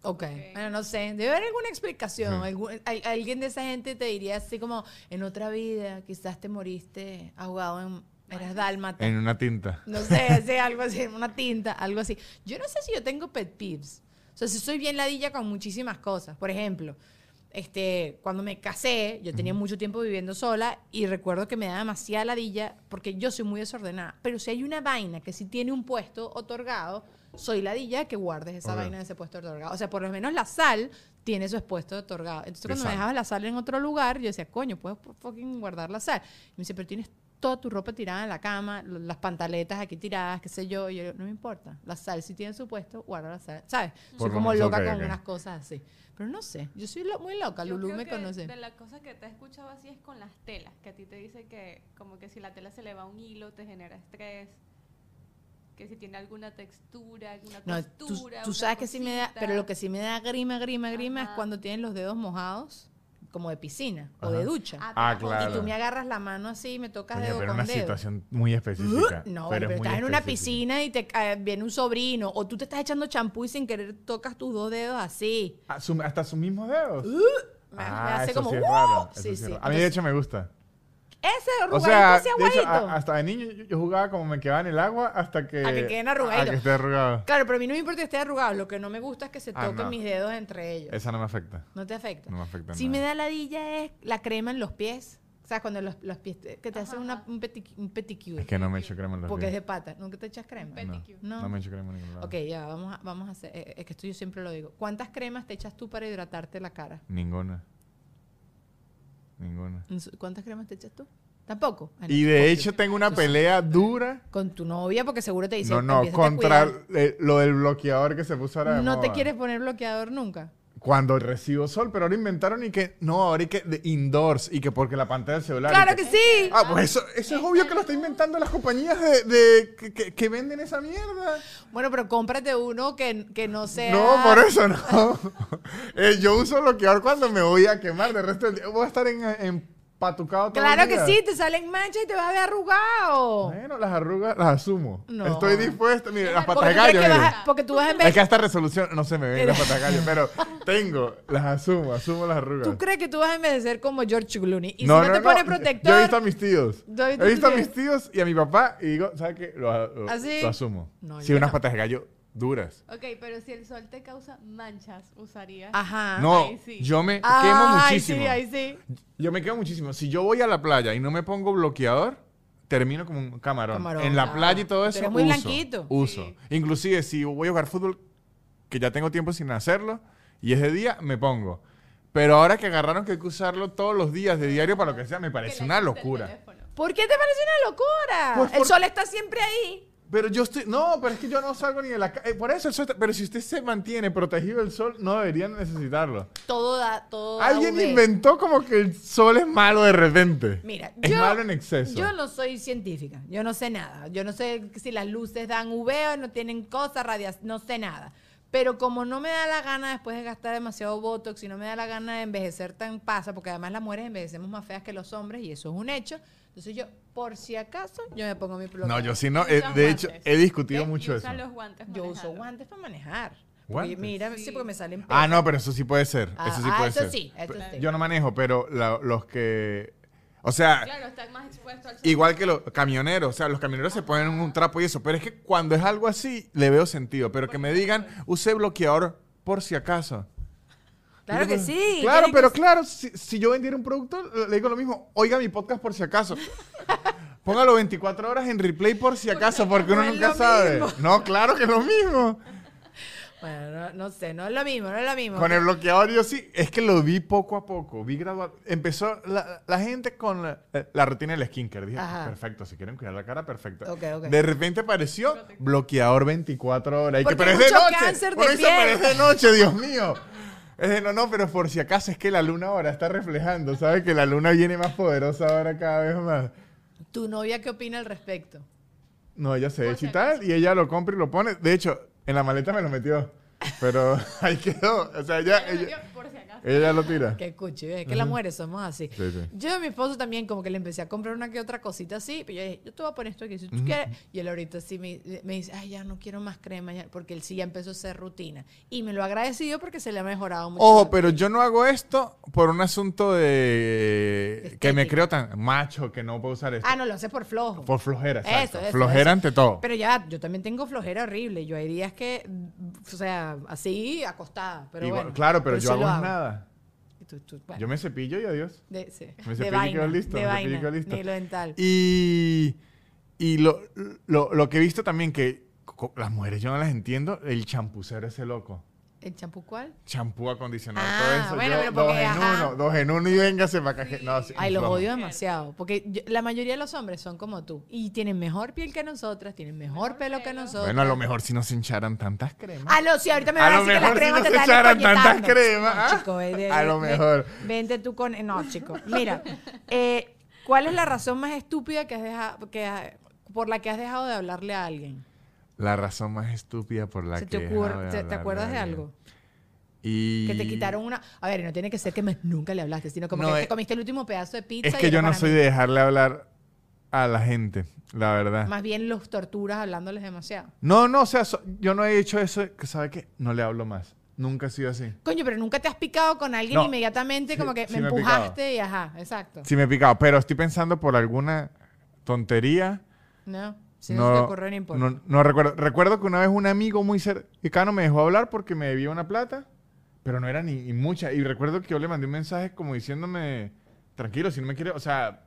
Ok, bueno, no sé. Debe haber alguna explicación. Al- alguien de esa gente te diría así como, en otra vida quizás te moriste ahogado en... Eras dálmata. En una tinta. No sé, así, algo así, una tinta, algo así. Yo no sé si yo tengo pet peeves. O sea, si soy bien ladilla con muchísimas cosas. Por ejemplo, este, cuando me casé, yo tenía mucho tiempo viviendo sola y recuerdo que me da demasiada ladilla porque yo soy muy desordenada. Pero si hay una vaina que sí tiene un puesto otorgado, soy ladilla que guardes esa vaina de ese puesto otorgado. O sea, por lo menos la sal tiene su puesto otorgado. Entonces, cuando me dejabas la sal en otro lugar, yo decía, coño, puedes fucking guardar la sal. Y me dice, pero tienes toda tu ropa tirada en la cama, las pantaletas aquí tiradas, qué sé yo. Y yo, no me importa. La sal si tiene su puesto, guarda la sal. ¿Sabes? Por Soy como loca con unas cosas así. Pero no sé, yo soy lo- muy loca. Yo Lulu creo me que conoce. De las cosas que te he escuchado así es con las telas, que a ti te dice que como que si la tela se le va un hilo te genera estrés, que si tiene alguna textura, alguna No, tú, costura. tú una sabes que sí me da, pero lo que sí me da grima, grima, grima es cuando tienen los dedos mojados, como de piscina o de ducha. Ah, Ah, claro. Y tú me agarras la mano así y me tocas Coño, dedo pero con una dedo. situación muy específica. No, pero pero, es muy estás en una piscina y te cae- viene un sobrino, o tú te estás echando champú y sin querer tocas tus dos dedos así. Su- hasta sus mismos dedos. Me, me Ah, hace eso como sí es ¡wow! raro, eso Sí, sí es sí. raro. A mí, de hecho, me gusta. Ese O arrugadito, sea, ese de hecho, aguadito. a- hasta de niño yo, yo jugaba como me quedaba en el agua hasta que... A que queden A arrugaditos. que esté arrugado. Claro, pero a mí no me importa que esté arrugado. Lo que no me gusta es que se Ah, toquen no. mis dedos entre ellos. Esa no me afecta. ¿No te afecta? No me afecta Si nada. me da ladilla es la crema en los pies. ¿Sabes? Cuando los, los pies, te- que te hacen una, un, peti- un pedicure. Es que no me echo crema en los porque es de pata. ¿Nunca te echas crema? No. No. no me echo crema en ningún lado. Ok, ya, vamos a, vamos a hacer. eh, Es que esto yo siempre lo digo. ¿Cuántas cremas te echas tú para hidratarte la cara? Ninguna. Ninguna. ¿Cuántas cremas te echas tú? Tampoco. Ah, no, Y de hecho tengo una pelea dura. Con tu novia, porque seguro te dice. No, no, "Empiézate a contra cuidar". eh, lo del bloqueador que se puso ahora de No te moda. quieres poner bloqueador nunca. Cuando recibo sol, pero ahora inventaron y que no, ahora y que de indoors y que porque la pantalla del celular. ¡Claro que sí! Ah, pues eso, eso es obvio que lo está inventando las compañías de, de- que, que- que venden esa mierda. Bueno, pero cómprate uno que, que no sea. No, por eso no. Eh, yo uso bloqueador cuando me voy a quemar. De resto del día voy a estar en, empatucado todo Claro el que día. sí, te salen manchas y te vas a ver arrugado. Bueno, las arrugas las asumo. No. Estoy dispuesto. Mire, las patas de gallo. que mire. porque tú vas a Es ver. que hasta resolución no se me ven las patas de gallo, pero tengo, las asumo, asumo las arrugas. ¿Tú crees que tú vas a envejecer como George Clooney? Y no, si no, no, te pones protector. Yo he visto a mis tíos. ¿Tú has visto He visto a mis tíos y a mi papá y digo, ¿sabes qué? Lo, lo- ¿Ah, lo asumo. No, sí, unas patas de gallo duras. Ok, pero si el sol te causa manchas, usarías. Ajá. No, Ahí sí. yo me quemo Ah, Ay, muchísimo. sí, ahí sí. Yo me quemo muchísimo. Si yo voy a la playa y no me pongo bloqueador, termino como un camarón. Camarón, en la claro. playa y todo eso, eres muy uso. blanquito. Uso. Sí. Inclusive si voy a jugar fútbol, que ya tengo tiempo sin hacerlo, y es de día, me pongo. Pero ahora que agarraron que hay que usarlo todos los días de diario para lo que sea, me parece una locura. ¿Por qué te parece una locura? Pues El por- sol está siempre ahí. Pero yo estoy. No, pero es que yo no salgo ni de la calle. Por eso el sol está- Pero si usted se mantiene protegido del sol, no deberían necesitarlo. Todo da, todo da Alguien UV. inventó como que el sol es malo de repente. Mira, es yo- malo en exceso. Yo no soy científica, yo no sé nada. Yo no sé si las luces dan UV o no tienen cosas, radiación, no sé nada. Pero como no me da la gana después de gastar demasiado Botox y no me da la gana de envejecer tan pasa, porque además las mujeres envejecemos más feas que los hombres y eso es un hecho. Entonces yo, por si acaso, yo me pongo mi No, bloqueador. yo sí no. Eh, de hecho, he discutido mucho eso. los guantes Yo uso guantes para manejar. Porque ¿Guantes? mira, sí. Sí. porque me salen Ah, pelos. no, pero eso sí puede ser. Ah, eso sí ah, puede eso ser. sí, eso sí. Yo no manejo, pero la- los que. O sea, Claro, estás más expuesto al igual que los camioneros. O sea, los camioneros se ponen un trapo y eso. Pero es que cuando es algo así, le veo sentido. Pero que me digan, use bloqueador por si acaso. Claro que sí. Claro, pero claro, si, si yo vendiera un producto, le digo lo mismo. Oiga mi podcast por si acaso. Póngalo 24 horas en replay por si acaso, porque uno No nunca sabe. mismo. No, claro que es lo mismo. Bueno, no, no sé, no es lo mismo, no es lo mismo. Con el bloqueador yo sí, es que lo vi poco a poco, vi gradual. Empezó la, la gente con la, la rutina del skincare. Dije, Ajá. perfecto, si quieren cuidar la cara, perfecto. De repente apareció bloqueador 24 horas. Y que, pero es de noche. cáncer de piel. pero es de noche, Dios mío. Es de, no, no, pero por si acaso es que la luna ahora está reflejando. ¿Sabes? Que la luna viene más poderosa ahora cada vez más. ¿Tu novia qué opina al respecto? No, ella se echa y tal, y ella lo compra y lo pone. De hecho, en la maleta me lo metió. Pero ahí quedó. O sea, ella, ella, yo, por si acaso. Ella ya lo tira. Que escuche, es que las mujeres somos así. Sí, sí. Yo a mi esposo también como que le empecé a comprar una que otra cosita así, pero yo dije, yo te voy a poner esto aquí si tú quieres. Y él ahorita sí me, me dice, ay, ya no quiero más crema, ya", porque él sí ya empezó a hacer rutina. Y me lo ha agradecido porque se le ha mejorado mucho. Ojo, pero yo no hago esto por un asunto de que me creo tan macho que no puedo usar esto. Ah, no, lo hace por flojo. Por flojera, Eso, eso, flojera eso. ante todo. Pero ya, yo también tengo flojera horrible. Yo hay días que, o sea, así acostada. Pero Igual- bueno, claro, pero, yo hago nada. Y tú- tú- bueno, Yo me cepillo y adiós. de, sí, me de cepillo y quedo listo, de me cepillo y vaina, quedo listo. ni lo dental. Y, y lo, lo, lo que he visto también que las mujeres yo no las entiendo, el champucero ese loco. ¿El champú cuál? Champú, acondicionador, Ah, todo eso. bueno, yo, pero dos porque, en ajá. uno, dos en uno y véngase para que- No, sí, Ay, los odio demasiado. Porque yo- la mayoría de los hombres son como tú. Y tienen mejor piel que nosotras, tienen mejor, Mejor pelo que pelo. nosotros. Bueno, a lo mejor si no se hincharan tantas cremas. Ah, no, sí, ahorita me A van a lo decir que las mejor si cremas no te se están echaran tantas cremas, No, chico, de- A lo ve- mejor. Vente tú con... No, chico. Mira, eh, ¿cuál es la razón más estúpida que has dejado, que por la que has dejado de hablarle a alguien? La razón más estúpida por la ¿Se que te, ocurre- te- te acuerdas de algo? Y... Que te quitaron una... A ver, no tiene que ser que me- nunca le hablaste, sino como No, que eh, te comiste el último pedazo de pizza Es y que era yo no soy de dejarle hablar a la gente, la verdad. Más bien los torturas hablándoles demasiado. No, no, o sea, so- yo no he hecho eso, que sabe qué, no le hablo más. Nunca he sido así. Coño, pero nunca te has picado con alguien No. inmediatamente, Sí, como que sí me me empujaste y ajá, exacto. Sí me he picado, pero estoy pensando por alguna tontería. No, si no, se te ocurre, no importa. no, no recuerdo. Recuerdo que una vez un amigo muy cercano me dejó hablar porque me debía una plata, pero no era ni, ni mucha. Y recuerdo que yo le mandé un mensaje como diciéndome tranquilo, si no me quiere, o sea,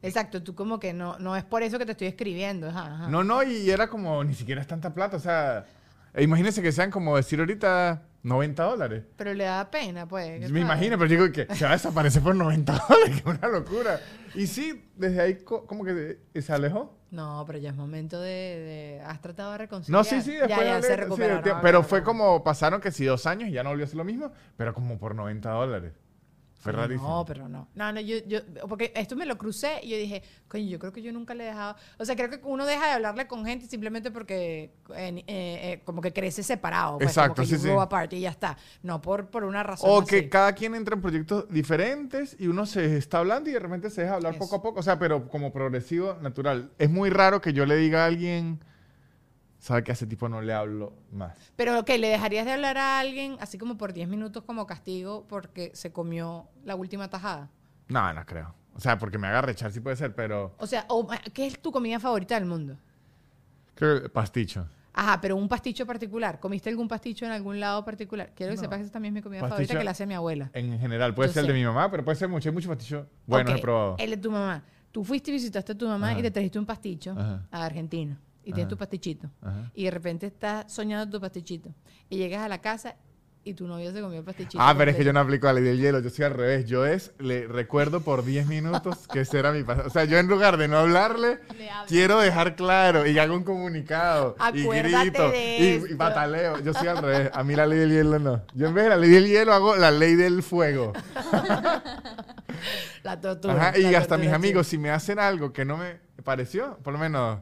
Exacto, tú como que no, no es por eso que te estoy escribiendo. ajá, ajá. no, no, y era como, ni siquiera es tanta plata, o sea, e imagínense que sean como decir ahorita 90 dólares. Pero le da pena, pues. ¿qué Me imagino, pero digo que se va a desaparecer por 90 dólares, que es una locura. Y sí, desde ahí co- como que se- se alejó. No, pero ya es momento de... de- ¿Has tratado de reconciliar? No, sí, sí, después Ya, se sí, recuperó. de tiempo, no, pero no, fue no. como, pasaron que sí, dos años y ya no volvió a ser lo mismo, pero como por 90 dólares. Fue rarísimo. No, pero no. No, no, yo, yo, porque esto me lo crucé y yo dije, coño, yo creo que yo nunca le he dejado. O sea, creo que uno deja de hablarle con gente simplemente porque eh, eh, eh, como que crece separado. Pues, Exacto, como que sí, sí. grow apart y ya está. No por, por una razón. O así. que cada quien entra en proyectos diferentes y uno se está hablando y de repente se deja hablar Eso. poco a poco. O sea, pero como progresivo, natural. Es muy raro que yo le diga a alguien, sabe que a ese tipo no le hablo más. Pero que le dejarías de hablar a alguien así como por 10 minutos como castigo porque se comió la última tajada. No, no creo. O sea, porque me haga rechar sí puede ser, pero O sea, ¿qué es tu comida favorita del mundo? creo que pasticho. Ajá, pero un pasticho particular. ¿Comiste algún pasticho en algún lado particular? Quiero que No. sepas que esa también es mi comida Pasticho- favorita que la hace mi abuela. En general, puede Yo ser el de mi mamá, pero puede ser mucho. Hay mucho pasticho bueno, Ok, he probado. El de tu mamá. Tú fuiste y visitaste a tu mamá Ajá. y te trajiste un pasticho Ajá. a Argentina. Y tienes Ajá. tu pastichito. Ajá. Y de repente estás soñando tu pastichito. Y llegas a la casa y tu novio se comió el pastichito. Ah, pero es que yo no aplico la ley del hielo, yo soy al revés. Yo es, le recuerdo por 10 minutos que ese era mi pasado. O sea, yo en lugar de no hablarle, quiero dejar claro y hago un comunicado. y Acuérdate grito de y, y esto. bataleo. Yo soy al revés. A mí la ley del hielo no. Yo en vez de la ley del hielo hago la ley del fuego. La tortura. Ajá, y la hasta mis amigos, si me hacen algo que no me pareció, por lo menos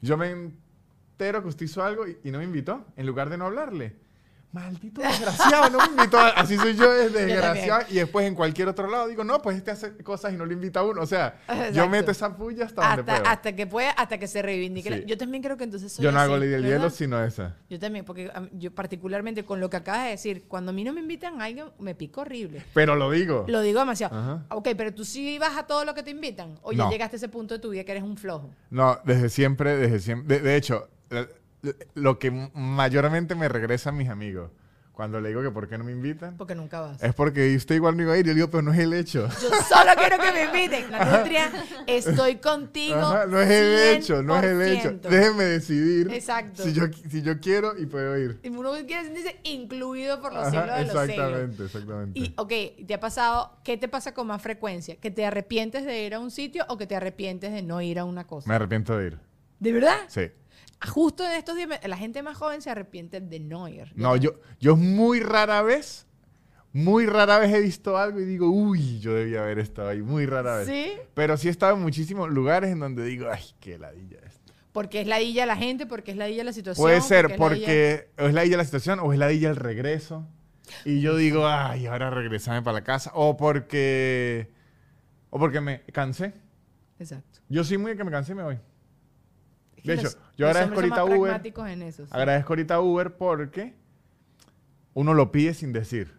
yo me entero que usted hizo algo y, y no me invitó, en lugar de no hablarle. Maldito desgraciado, no me invitó. Así soy yo, es desgraciado. Y después en cualquier otro lado digo, no, pues este hace cosas y no le invita a uno. O sea, yo meto esa puya hasta, donde puedo. hasta que pueda, hasta que se reivindique. Sí. Yo también creo que entonces soy yo no hago ley del hielo, sino esa. Yo también, porque yo particularmente con lo que acabas de decir, cuando a mí no me invitan a alguien, me pico horrible. Pero lo digo. Lo digo demasiado. Ajá. Ok, pero tú sí vas a todo lo que te invitan. O ya llegaste a ese punto de tu vida que eres un flojo. No, desde siempre, desde siempre. De, de hecho, lo que mayormente me regresan mis amigos cuando le digo que por qué no me invitan Porque nunca vas. es porque usted igual no iba a ir. Yo digo, pero no es el hecho. Yo solo quiero que me inviten. La nutria, estoy contigo. Ajá, no es el hecho, no es el hecho. 100%. Déjenme decidir Exacto. si yo, si yo quiero y puedo ir. Y uno quiere sentirse incluido por los Ajá, siglos de los siglos. exactamente, exactamente. Y, ok, ¿te ha pasado, qué te pasa con más frecuencia? ¿Que te arrepientes de ir a un sitio o que te arrepientes de no ir a una cosa? Me arrepiento de ir. ¿De verdad? Sí. Justo en estos días, la gente más joven se arrepiente de no ir. No, yo, yo muy rara vez, muy rara vez he visto algo y digo, uy, yo debía haber estado ahí. Muy rara vez. ¿Sí? Pero sí he estado en muchísimos lugares en donde digo, ay, qué ladilla esto. Porque es ladilla la gente, porque es ladilla la situación. Puede ser porque es ladilla la situación o es ladilla el regreso. Y yo digo, ay, ahora regresame para la casa. O porque, o porque me cansé. Exacto. Yo soy muy que me cansé y me voy. De hecho, los- yo agradezco ahorita Uber. pragmáticos en eso. sí. Agradezco ahorita Uber porque uno lo pide sin decir.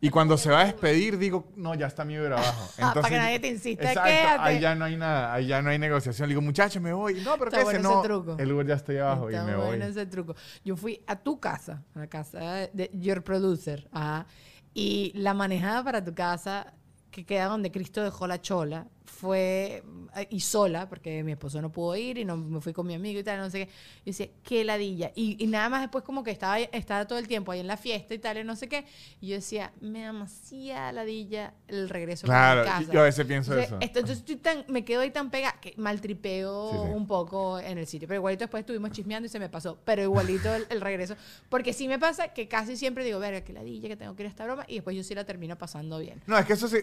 Y cuando se va a despedir, digo, no, ya está mi Uber abajo. Ah, para que nadie te insista, exacto, quédate. Ahí ya no hay nada, ahí ya no hay negociación. Le digo, muchachos, me voy. No, pero Está qué bueno no. ese truco. El Uber ya está ahí abajo Está y me bueno voy. ese truco. Yo fui a tu casa, a la casa de Your Producer, ajá, y la manejada para tu casa, que queda donde Cristo dejó la chola, fue, eh, y sola, porque mi esposo no pudo ir y no, me fui con mi amigo y tal, no sé qué. Yo decía, qué ladilla. Y, y nada más después como que estaba, estaba todo el tiempo ahí en la fiesta y tal, y no sé qué. Y yo decía, me da demasiada ladilla el regreso Claro, a mi casa. yo a veces pienso Entonces, eso. esto- entonces estoy tan, me quedo ahí tan pegada que maltripeo Sí, sí. un poco en el sitio. Pero igualito después estuvimos chismeando y se me pasó. Pero igualito el, el regreso. Porque sí me pasa que casi siempre digo, verga, qué ladilla que tengo que ir a esta broma. Y después yo sí la termino pasando bien. No, es que eso sí-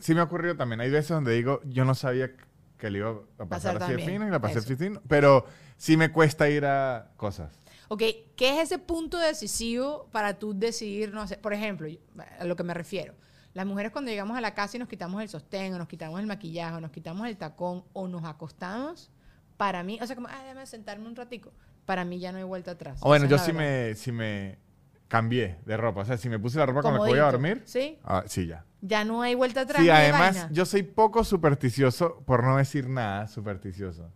sí me ha ocurrido también. Hay veces donde digo, yo no sabía que le iba a pasar así de fino y la pasé fino. Pero sí me cuesta ir a cosas. Ok, ¿qué es ese punto decisivo para tú decidir, no sé, por ejemplo, a lo que me refiero? Las mujeres cuando llegamos a la casa y nos quitamos el sostén, o nos quitamos el maquillaje, o nos quitamos el tacón, o nos acostamos, para mí, o sea, como, ah, déjame sentarme un ratico, para mí ya no hay vuelta atrás. O bueno, Esa yo sí verdad. me, sí me cambié de ropa. O sea, si me puse la ropa con la que voy a Comodito, dormir, ¿Sí? ah, sí, ya. Ya no hay vuelta atrás. Sí, además, vaina. yo soy poco supersticioso, por no decir nada supersticioso.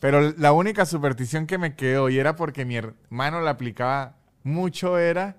Pero la única superstición que me quedó, y era porque mi hermano la aplicaba mucho, era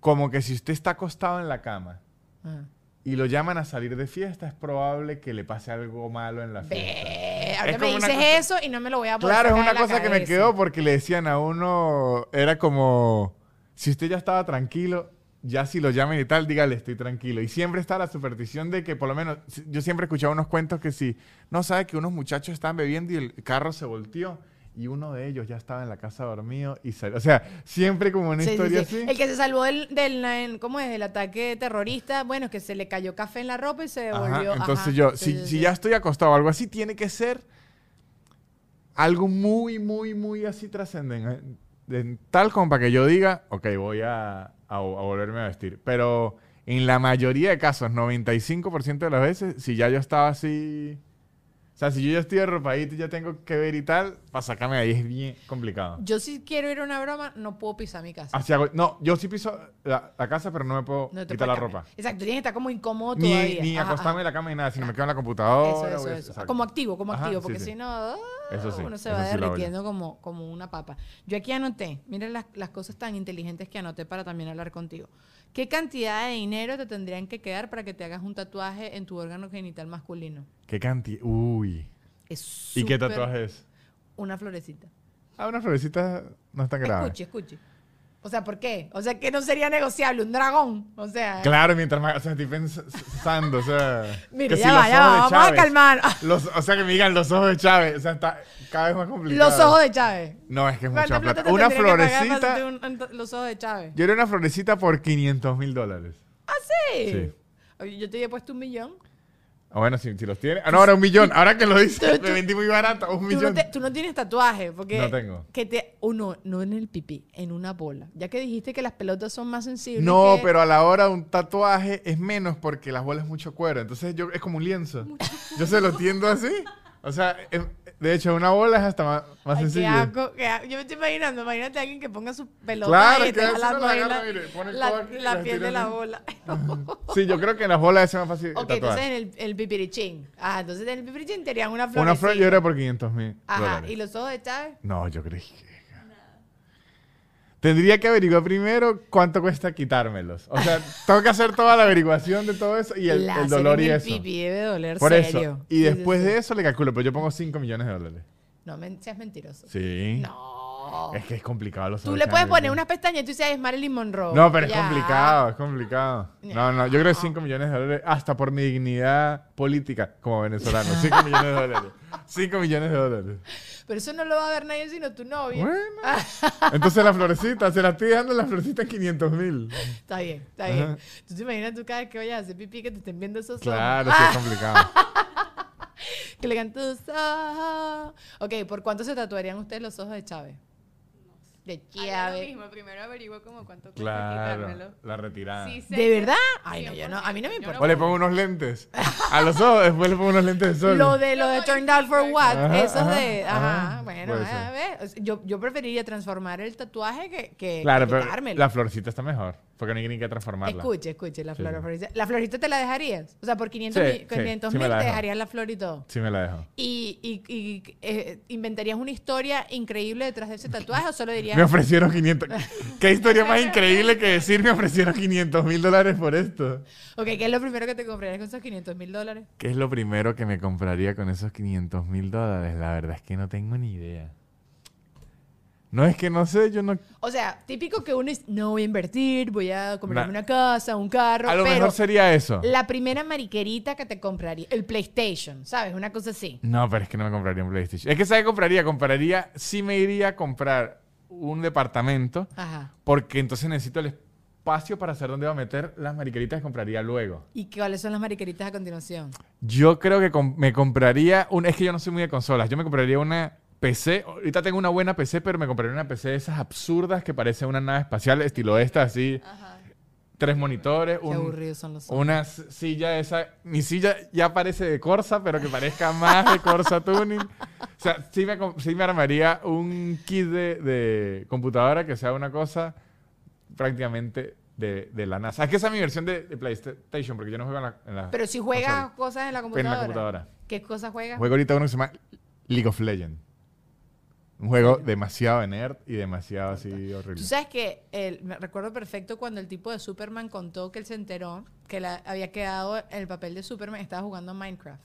como que si usted está acostado en la cama Ajá. y lo llaman a salir de fiesta, es probable que le pase algo malo en la fiesta. Ve, ahora Es me dices cosa- eso y no me lo voy a poder Claro, es una cosa que me quedó porque le decían a uno, era como, si usted ya estaba tranquilo, ya si lo llaman y tal, dígale, estoy tranquilo. Y siempre está la superstición de que, por lo menos, yo siempre escuchaba unos cuentos que si, no sabe que unos muchachos estaban bebiendo y el carro se volteó y uno de ellos ya estaba en la casa dormido y salió. O sea, siempre como una Sí, historia sí. así. El que se salvó del, del, ¿cómo es? del ataque terrorista, bueno, es que se le cayó café en la ropa y se Ajá, devolvió. Entonces Ajá, yo, si, si ya estoy acostado o algo así, tiene que ser algo muy, muy, muy así trascendental como para que yo diga, ok, voy a, a- a volverme a vestir. Pero en la mayoría de casos, 95% de las veces, si ya yo estaba así... O sea, si yo ya estoy arropadito y ya tengo que ver y tal, para sacarme de ahí es bien complicado. Yo si quiero ir a una broma, no puedo pisar mi casa. Así hago- no, yo sí piso la, la casa, pero no me puedo No te quitar la puedes ropa. cambiar. Exacto, tienes que estar como incómodo Ni, todavía. ni Ajá, acostarme en la cama ni nada, sino me quedo en la computadora. Eso, eso, eso. exacto. Como activo, como Ajá, activo, sí, porque sí. si no, ah, Eso sí, uno se va derritiendo como, como una papa. Yo aquí anoté, miren las, las cosas tan inteligentes que anoté para también hablar contigo. ¿Qué cantidad de dinero te tendrían que quedar para que te hagas un tatuaje en tu órgano genital masculino? ¿Qué cantidad? Uy. Es ¿Y qué tatuaje es? Una florecita. Ah, una florecita no es tan grave. Escuche, escuche. O sea, ¿por qué? O sea, que no sería negociable un dragón. O sea, Claro, mientras más. O sea, estoy pensando, o sea. que ya si va, ya va, vamos a calmar. los- o sea, que me digan los ojos de Chávez. O sea, está cada vez más complicado. Los ojos de Chávez. No, es que es mucha ¿Cuánta plata. te Una que florecita. hacerte un- un- los ojos de Chávez? Yo era una florecita por 500 mil dólares. Sí. Sí. Oye, Yo te había puesto un millón. Ah, bueno, si, si los tiene. Ah, no, ahora un millón. Ahora que lo dices, me vendí muy barato. Un Tú no, millón. te- tú no tienes tatuaje, porque... No tengo. Que te, uno, no en el pipí, en una bola. Ya que dijiste que las pelotas son más sensibles No, que- pero a la hora un tatuaje es menos porque las bolas es mucho cuero. Entonces yo es como un lienzo. Yo se lo tiendo así. O sea, em- de hecho, una bola es hasta más, más Ay, asco, asco. Yo me estoy imaginando, imagínate a alguien que ponga su pelota Claro, y uno la la, mire, pone el la- la piel de la bola. Sí, yo creo que en las bolas es más fácil ok, tatuar. entonces en el, el pipirichín. Ah, entonces en el pipirichín te harían una flor. Una flor yo era por 500 mil Ajá, dólares. y los ojos de Chávez. No, yo creí que... Tendría que averiguar primero cuánto cuesta quitármelos. O sea, tengo que hacer toda la averiguación de todo eso y el, dolor y el eso. pipi debe doler Por serio. eso. Y después de eso le calculo, pero yo pongo 5 millones de dólares. No men- seas mentiroso. Sí. No. Es que es complicado los Tú ojos le de puedes poner unas pestañas y tú dices, "Ay, es Marilyn Monroe. No, pero es complicado, es complicado. No, no, yo creo que 5 millones de dólares, hasta por mi dignidad política como venezolano. 5 millones de dólares. 5 millones de dólares. Pero eso no lo va a ver nadie sino tu novio. Bueno. Entonces la florecita, se la estoy dejando la florecita en 500 mil. Está bien, está Ajá. bien. Tú te imaginas tú cada vez que vayas a hacer pipí que te estén viendo esos Claro, ojos. sí es complicado. que le cantan tus ojos. Ok, ¿por cuánto se tatuarían ustedes los ojos de Chávez? De Haría lo mismo, primero averiguo como cuánto cuesta Claro, quitármelo. la retirada. Sí sé ¿De verdad? Ay, no, yo no, a mí no me 100%, yo importa. O le pongo unos lentes. A los ojos, después le pongo unos lentes de sol. Lo de lo de turned out for what, Ajá, esos ajá, de, ajá, ajá, bueno, a ver, yo, yo preferiría transformar el tatuaje que, que, Claro, que pero quitármelo. la florecita está mejor. Porque no hay ni que transformarla. Escuche, escuche, la Sí, flor, sí. florita. ¿La florita te la dejarías? O sea, por 500 Sí, mil, con sí, 500 sí me mil la te dejarías la flor y todo. Sí me la dejo. ¿Y, y, y, eh, inventarías una historia increíble detrás de ese tatuaje o solo dirías... Me ofrecieron 500. ¿Qué historia más increíble que decir me ofrecieron 500 mil dólares por esto? Ok, ¿qué es lo primero que te comprarías con esos 500 mil dólares? ¿Qué es lo primero que me compraría con esos 500 mil dólares? La verdad es que no tengo ni idea. No es que no sé, yo no... O sea, típico que uno dice, no voy a invertir, voy a comprarme Na- una casa, un carro, A lo pero mejor sería eso. la primera mariquerita que te compraría, el PlayStation, ¿sabes? Una cosa así. No, pero es que no me compraría un PlayStation. Es que ¿sabes qué compraría? Compraría... Sí me iría a comprar un departamento Ajá. porque entonces necesito el espacio para saber dónde va a meter las mariqueritas que compraría luego. ¿Y cuáles son las mariqueritas a continuación? Yo creo que com- me compraría un... Es que yo no soy muy de consolas. Yo me compraría una PC. Ahorita tengo una buena PC, pero me compraría una PC de esas absurdas que parece una nave espacial, estilo esta, así. Ajá. Tres monitores, Qué un- aburridos son los una silla esa... Mi silla ya parece de Corsa, pero que parezca más de Corsa Tuning. O sea, sí me, sí me armaría un kit de, de computadora que sea una cosa prácticamente de, de la NASA. Es que esa es mi versión de, de PlayStation, porque yo no juego en la... en la Pero si juegas cosas en la En computadora. la computadora. ¿Qué cosas juegas? Juego ahorita uno que se llama League of Legends. Un juego demasiado de nerd y demasiado así Tú horrible. sabes que el- me recuerdo perfecto cuando el tipo de Superman contó que él se enteró que la- había quedado en el papel de Superman, estaba jugando Minecraft.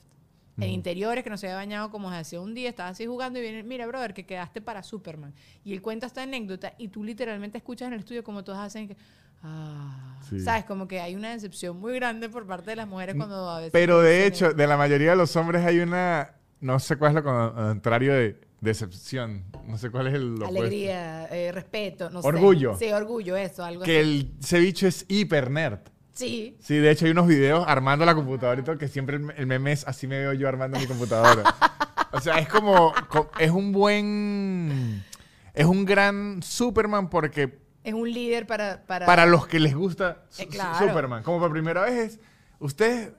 En interiores, que no se había bañado como desde hace un día, estaba así jugando y viene, mira, brother, que quedaste para Superman. Y él cuenta esta anécdota y tú literalmente escuchas en el estudio como todos hacen que, ah, Sí. sabes, como que hay una decepción muy grande por parte de las mujeres cuando a veces... Pero de hecho, de la mayoría de los hombres hay una, no sé cuál es lo contrario de decepción. No sé cuál es el opuesto. Alegría, eh, respeto, no sé. Orgullo. Sí, orgullo, eso, algo Que así. el ceviche es hiper nerd. Sí. Sí, de hecho hay unos videos armando la computadora y todo, que siempre el, meme es así me veo yo armando mi computadora. o sea, es como, co- es un buen, es un gran Superman porque Es un líder para... Para, para los que les gusta Eh, claro. Superman, como por primera vez es, ustedes,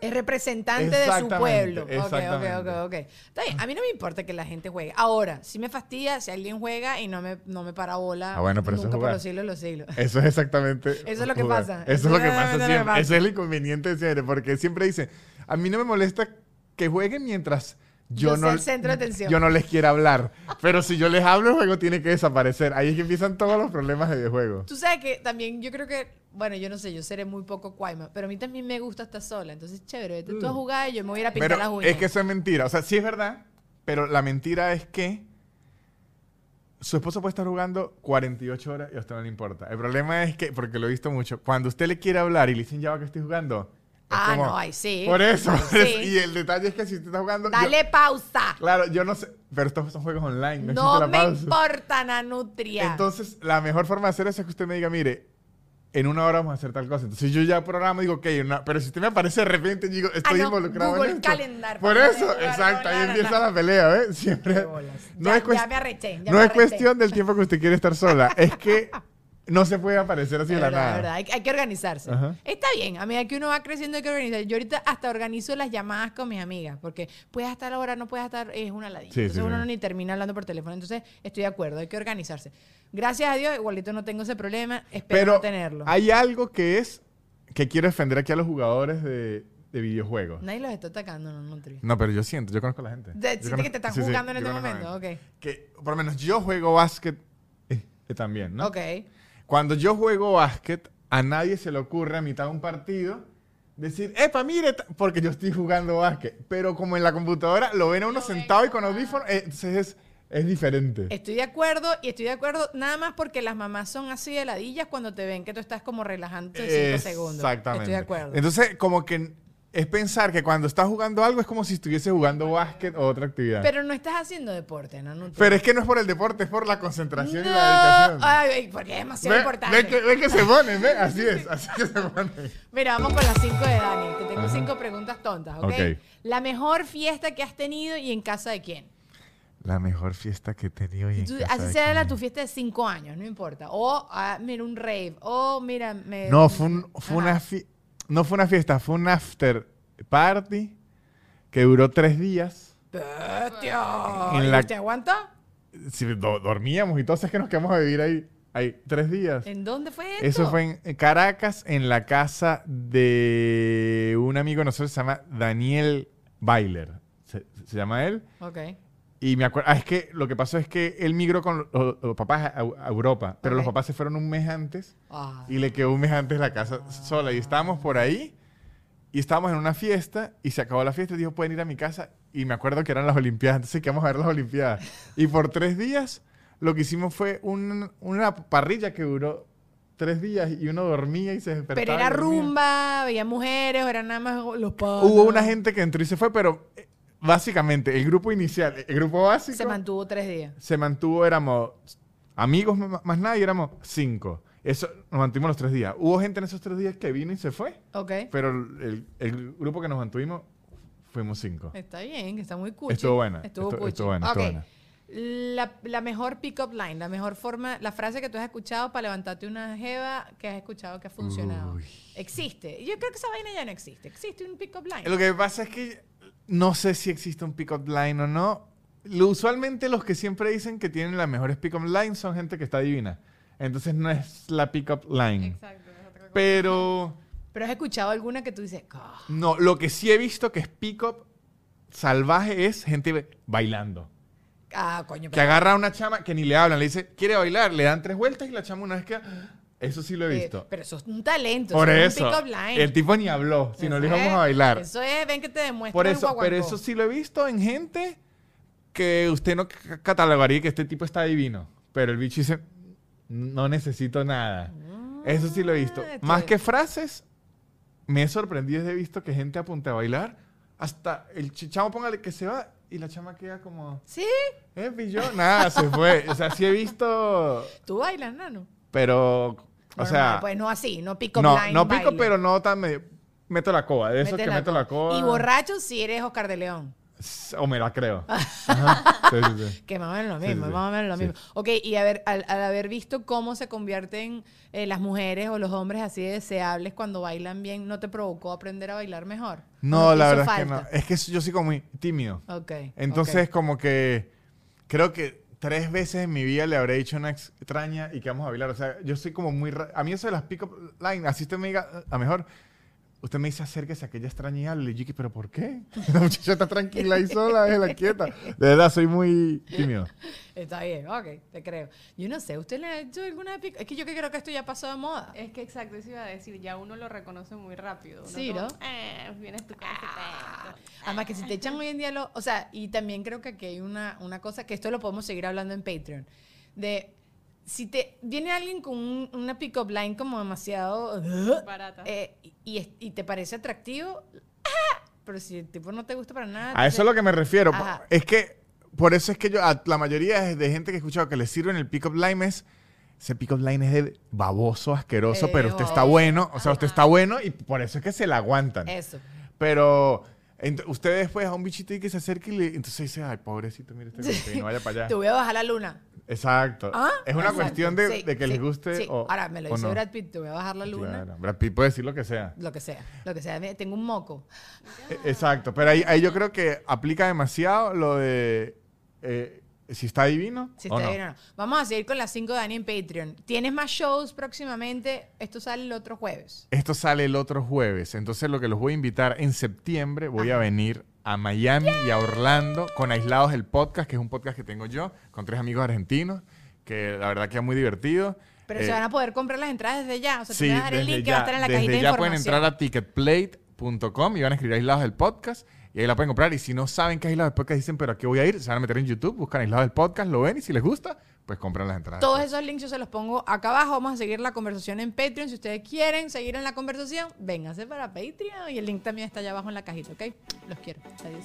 Es representante de su Exactamente, pueblo. Ok, ok, exactamente. ok, ok. Está bien, a mí no me importa que la gente juegue. Ahora, sí me fastidia si alguien juega y no me, no me para bola Ah, bueno, pero eso nunca es por los siglos los siglos. eso es exactamente. Eso es lo que pasa. Eso es lo que Eso pasa siempre. pasa. Ese es el inconveniente de siempre, porque siempre dicen, a mí no me molesta que jueguen mientras yo, Yo no el centro de atención. yo no les quiera hablar. Pero si yo les hablo, el juego tiene que desaparecer. Ahí es que empiezan todos los problemas de videojuegos. Tú sabes que también yo creo que, bueno, yo no sé, yo seré muy poco cuaima, pero a mí también me gusta estar sola. Entonces, chévere, vete tú a jugar y yo me voy a ir a pintar Pero las uñas. es que eso es mentira. O sea, sí es verdad, pero la mentira es que su esposo puede estar jugando 48 horas y a usted no le importa. El problema es que, porque lo he visto mucho, cuando usted le quiere hablar y le dicen ya va que estoy jugando. Ah, como- no, ahí sí. Por eso. Sí. Y el detalle es que si usted está jugando. yo- Dale pausa. claro, yo no sé. Pero estos son juegos online. No, No, existe la me pausa. importa, Nanutria. Entonces, la mejor forma de hacer eso es que usted me diga, mire, en una hora vamos a hacer tal cosa. Entonces yo ya programo y digo, ok, una- pero si usted me aparece de repente digo, estoy Ah, no, involucrado Google en esto. Calendar, Por eso, exacto, ahí no, empieza la pelea, ¿ves? Siempre. No Ya- es, ya me arreché, ya no me es arreché. cuestión del tiempo que usted quiere estar sola, es que no se puede aparecer así de la nada. verdad. Hay, hay que organizarse. Ajá. Está bien, a medida que uno va creciendo hay que organizar. Yo ahorita hasta organizo las llamadas con mis amigas, porque puedes estar ahora, no puedes estar, es una ladilla. Sí, Entonces sí, uno sí. no ni termina hablando por teléfono. Entonces estoy de acuerdo, hay que organizarse. Gracias a Dios, igualito no tengo ese problema, espero Pero no tenerlo. hay algo que es que quiero defender aquí a los jugadores de, de videojuegos. Nadie los está atacando, no, no. No, pero yo siento, yo conozco a la gente. De- Yo siente conozco- que te están jugando en este momento, ok. Que por lo menos yo juego básquet eh, eh, también, ¿no? Ok. Cuando yo juego básquet, a nadie se le ocurre a mitad de un partido decir, epa, mire, ta-", porque yo estoy jugando básquet. Pero como en la computadora lo ven a uno sentado y con audífonos, entonces es, es diferente. Estoy de acuerdo y estoy de acuerdo nada más porque las mamás son así de ladillas cuando te ven que tú estás como relajante en cinco segundos. Exactamente. Estoy de acuerdo. Entonces, como que es pensar que cuando estás jugando algo es como si estuviese jugando básquet o otra actividad. Pero, Pero no estás haciendo deporte, ¿no? No es que no es por el deporte, es por la concentración y No, la dedicación. ay, porque es demasiado Ve, importante. ve que, ve que se ponen, ¿ve? Así es, así que se ponen. Mira, vamos con las cinco de Dani. Te tengo Ajá. cinco preguntas tontas, ¿ok? Ok. La mejor fiesta que has tenido y en casa de quién. La mejor fiesta que he tenido y en Tú- casa así de sea la, quién. tu fiesta de cinco años, no importa. O, ah, mira, un rave. O, mira, me... No, fue, un- fue una fi- no fue una fiesta, fue un after party que duró tres días. ¡Bestia! En ¿Y la- ¿Te aguanta? Sí, do- dormíamos y todo, es que nos quedamos a vivir ahí, ahí tres días. ¿En dónde fue esto? Eso fue en Caracas, en la casa de un amigo de nosotros, se llama Daniel Bailer. Se, se llama él. Ok. Y me acuerdo, ah, es que lo que pasó es que él migró con los, los papás a, a Europa, pero los papás se fueron un mes antes Ah. y le quedó un mes antes la casa sola. Y estábamos por ahí y estábamos en una fiesta y se acabó la fiesta y dijo, pueden ir a mi casa. Y me acuerdo que eran las Olimpiadas, entonces que vamos a ver las Olimpiadas. Y por tres días lo que hicimos fue un- una parrilla que duró tres días y uno dormía y se despertaba. Pero era rumba, había mujeres, o eran nada más los padres. Hubo una gente que entró y se fue, pero eh, básicamente el grupo inicial, el grupo básico, Se mantuvo tres días. se mantuvo, éramos amigos más nada y éramos cinco. Eso nos mantuvimos los tres días. Hubo gente en esos tres días que vino y se fue, Ok. pero el, el grupo que nos mantuvimos fuimos cinco. Está bien, está muy cuchi. Estuvo buena, Estuvo estuvo buena, estuvo buena. La, la mejor pick-up line, la mejor forma, la frase que tú has escuchado para levantarte una jeva que has escuchado que ha funcionado. Uy. Existe. Yo creo que esa vaina ya no existe. Existe un pick-up line. Lo que pasa es que no sé si existe un pick-up line o no. Lo- usualmente los que siempre dicen que tienen las mejores pick-up lines son gente que está divina. Entonces no es la pick-up line. Exacto, es otra cosa. Pero Pero has escuchado alguna que tú dices, "Ah". no, lo que sí he visto que es pick-up salvaje es gente bailando. Ah, coño, Que pero- agarra a una chama que ni le hablan, le dice, quiere bailar, le dan tres vueltas y la chama una vez que... Eso sí lo he eh, visto. pero eso es un talento. Por eso. es un line. el tipo ni habló, sino le Eso íbamos a bailar. Eso es, ven que te demuestro Por el eso, pero guaguancó. eso sí lo he visto en gente que usted no catalogaría que este tipo está divino. Pero el bicho dice, no necesito nada. Eso sí lo he visto. Ah, Más que frases, me he sorprendido he visto que gente apunta a bailar. Hasta el ch- chamo póngale que se va y la chama queda como, Sí, eh, pillo, nada, se fue. O sea, sí he visto, tú bailas, nano. Pero, o sea, pues no así, no pick-up no, no pico, baile. pero no tan medio, meto la coba. De eso que meto la coba. Y borracho si eres Oscar de León. O me la creo. Ajá. Sí, sí, sí. Que más o menos lo mismo, más o menos lo mismo. Ok, y a ver, al, al haber visto cómo se convierten eh, las mujeres o los hombres así de deseables cuando bailan bien, ¿no te provocó aprender a bailar mejor? ¿O No, la verdad es que no. Es que yo soy como muy tímido. Ok. Entonces, como que creo que tres veces en mi vida le habré dicho una extraña y que vamos a bailar. O sea, yo soy como muy... A mí eso de las pick-up line, así usted me diga, a mejor... Usted me dice acérquese a aquella extraña yo, dije, ¿pero por qué? La muchacha está tranquila y sola, déjela quieta. De verdad, soy muy tímido. Está bien, ok, te creo. Yo no sé, ¿usted le ha hecho alguna pick Es que yo que creo que esto ya pasó de moda. Es que exacto, eso iba a decir, ya uno lo reconoce muy rápido. Uno Sí, como, ¿no? Eh, vienes tú con cuento". Además que si te echan hoy en día lo... O sea, y también creo que aquí hay una, una cosa, que esto lo podemos seguir hablando en Patreon, de si te viene alguien con un- una pick-up line como demasiado... Barata. eh, y, y- y te parece atractivo, ¡ah! pero si el tipo no te gusta para nada... A eso es lo que me refiero. Ajá. Es que, por eso es que yo, a la mayoría de de gente que he escuchado que le sirven el pick-up line es, ese pick-up line es de baboso, asqueroso, Eh, pero usted está bueno, o sea, usted está bueno y por eso es que se la aguantan. Eso. Pero usted después a un bichito y que se acerque y le, entonces dice, ay, pobrecito, mire este golpe y no vaya para allá. Te voy a bajar la luna. Exacto. ¿Ah? Es una Exacto. cuestión de, Sí, de que sí, les guste sí. o Ahora, me lo dice no. Brad Pitt, te voy a bajar la luna. Claro, Brad Pitt puede decir lo que sea. Lo que sea, lo que sea. Tengo un moco. E- Exacto, pero ahí, ahí yo creo que aplica demasiado lo de eh, si está divino Si o está no. o no. Vamos a seguir con las 5 de Dani en Patreon. ¿Tienes más shows próximamente? Esto sale el otro jueves. Esto sale el otro jueves, entonces lo que los voy a invitar en septiembre, voy a venir a Miami y a Orlando con Aislados el Podcast, que es un podcast que tengo yo con tres amigos argentinos, que la verdad que es muy divertido. Pero Eh, se van a poder comprar las entradas desde ya. O sea, Sí, te vas a dar el link que va a estar en la desde cajita de ya información. pueden entrar a ticketplate.com y van a escribir Aislados del Podcast y ahí la pueden comprar. Y si no saben qué es Aislados del Podcast, dicen, pero ¿a qué voy a ir? Se van a meter en YouTube, buscan Aislados del Podcast, lo ven y si les gusta, pues compran las entradas. Todos esos links yo se los pongo acá abajo. Vamos a seguir la conversación en Patreon. Si ustedes quieren seguir en la conversación, vénganse para Patreon. Y el link también está allá abajo en la cajita, ¿ok? Los quiero. Adiós.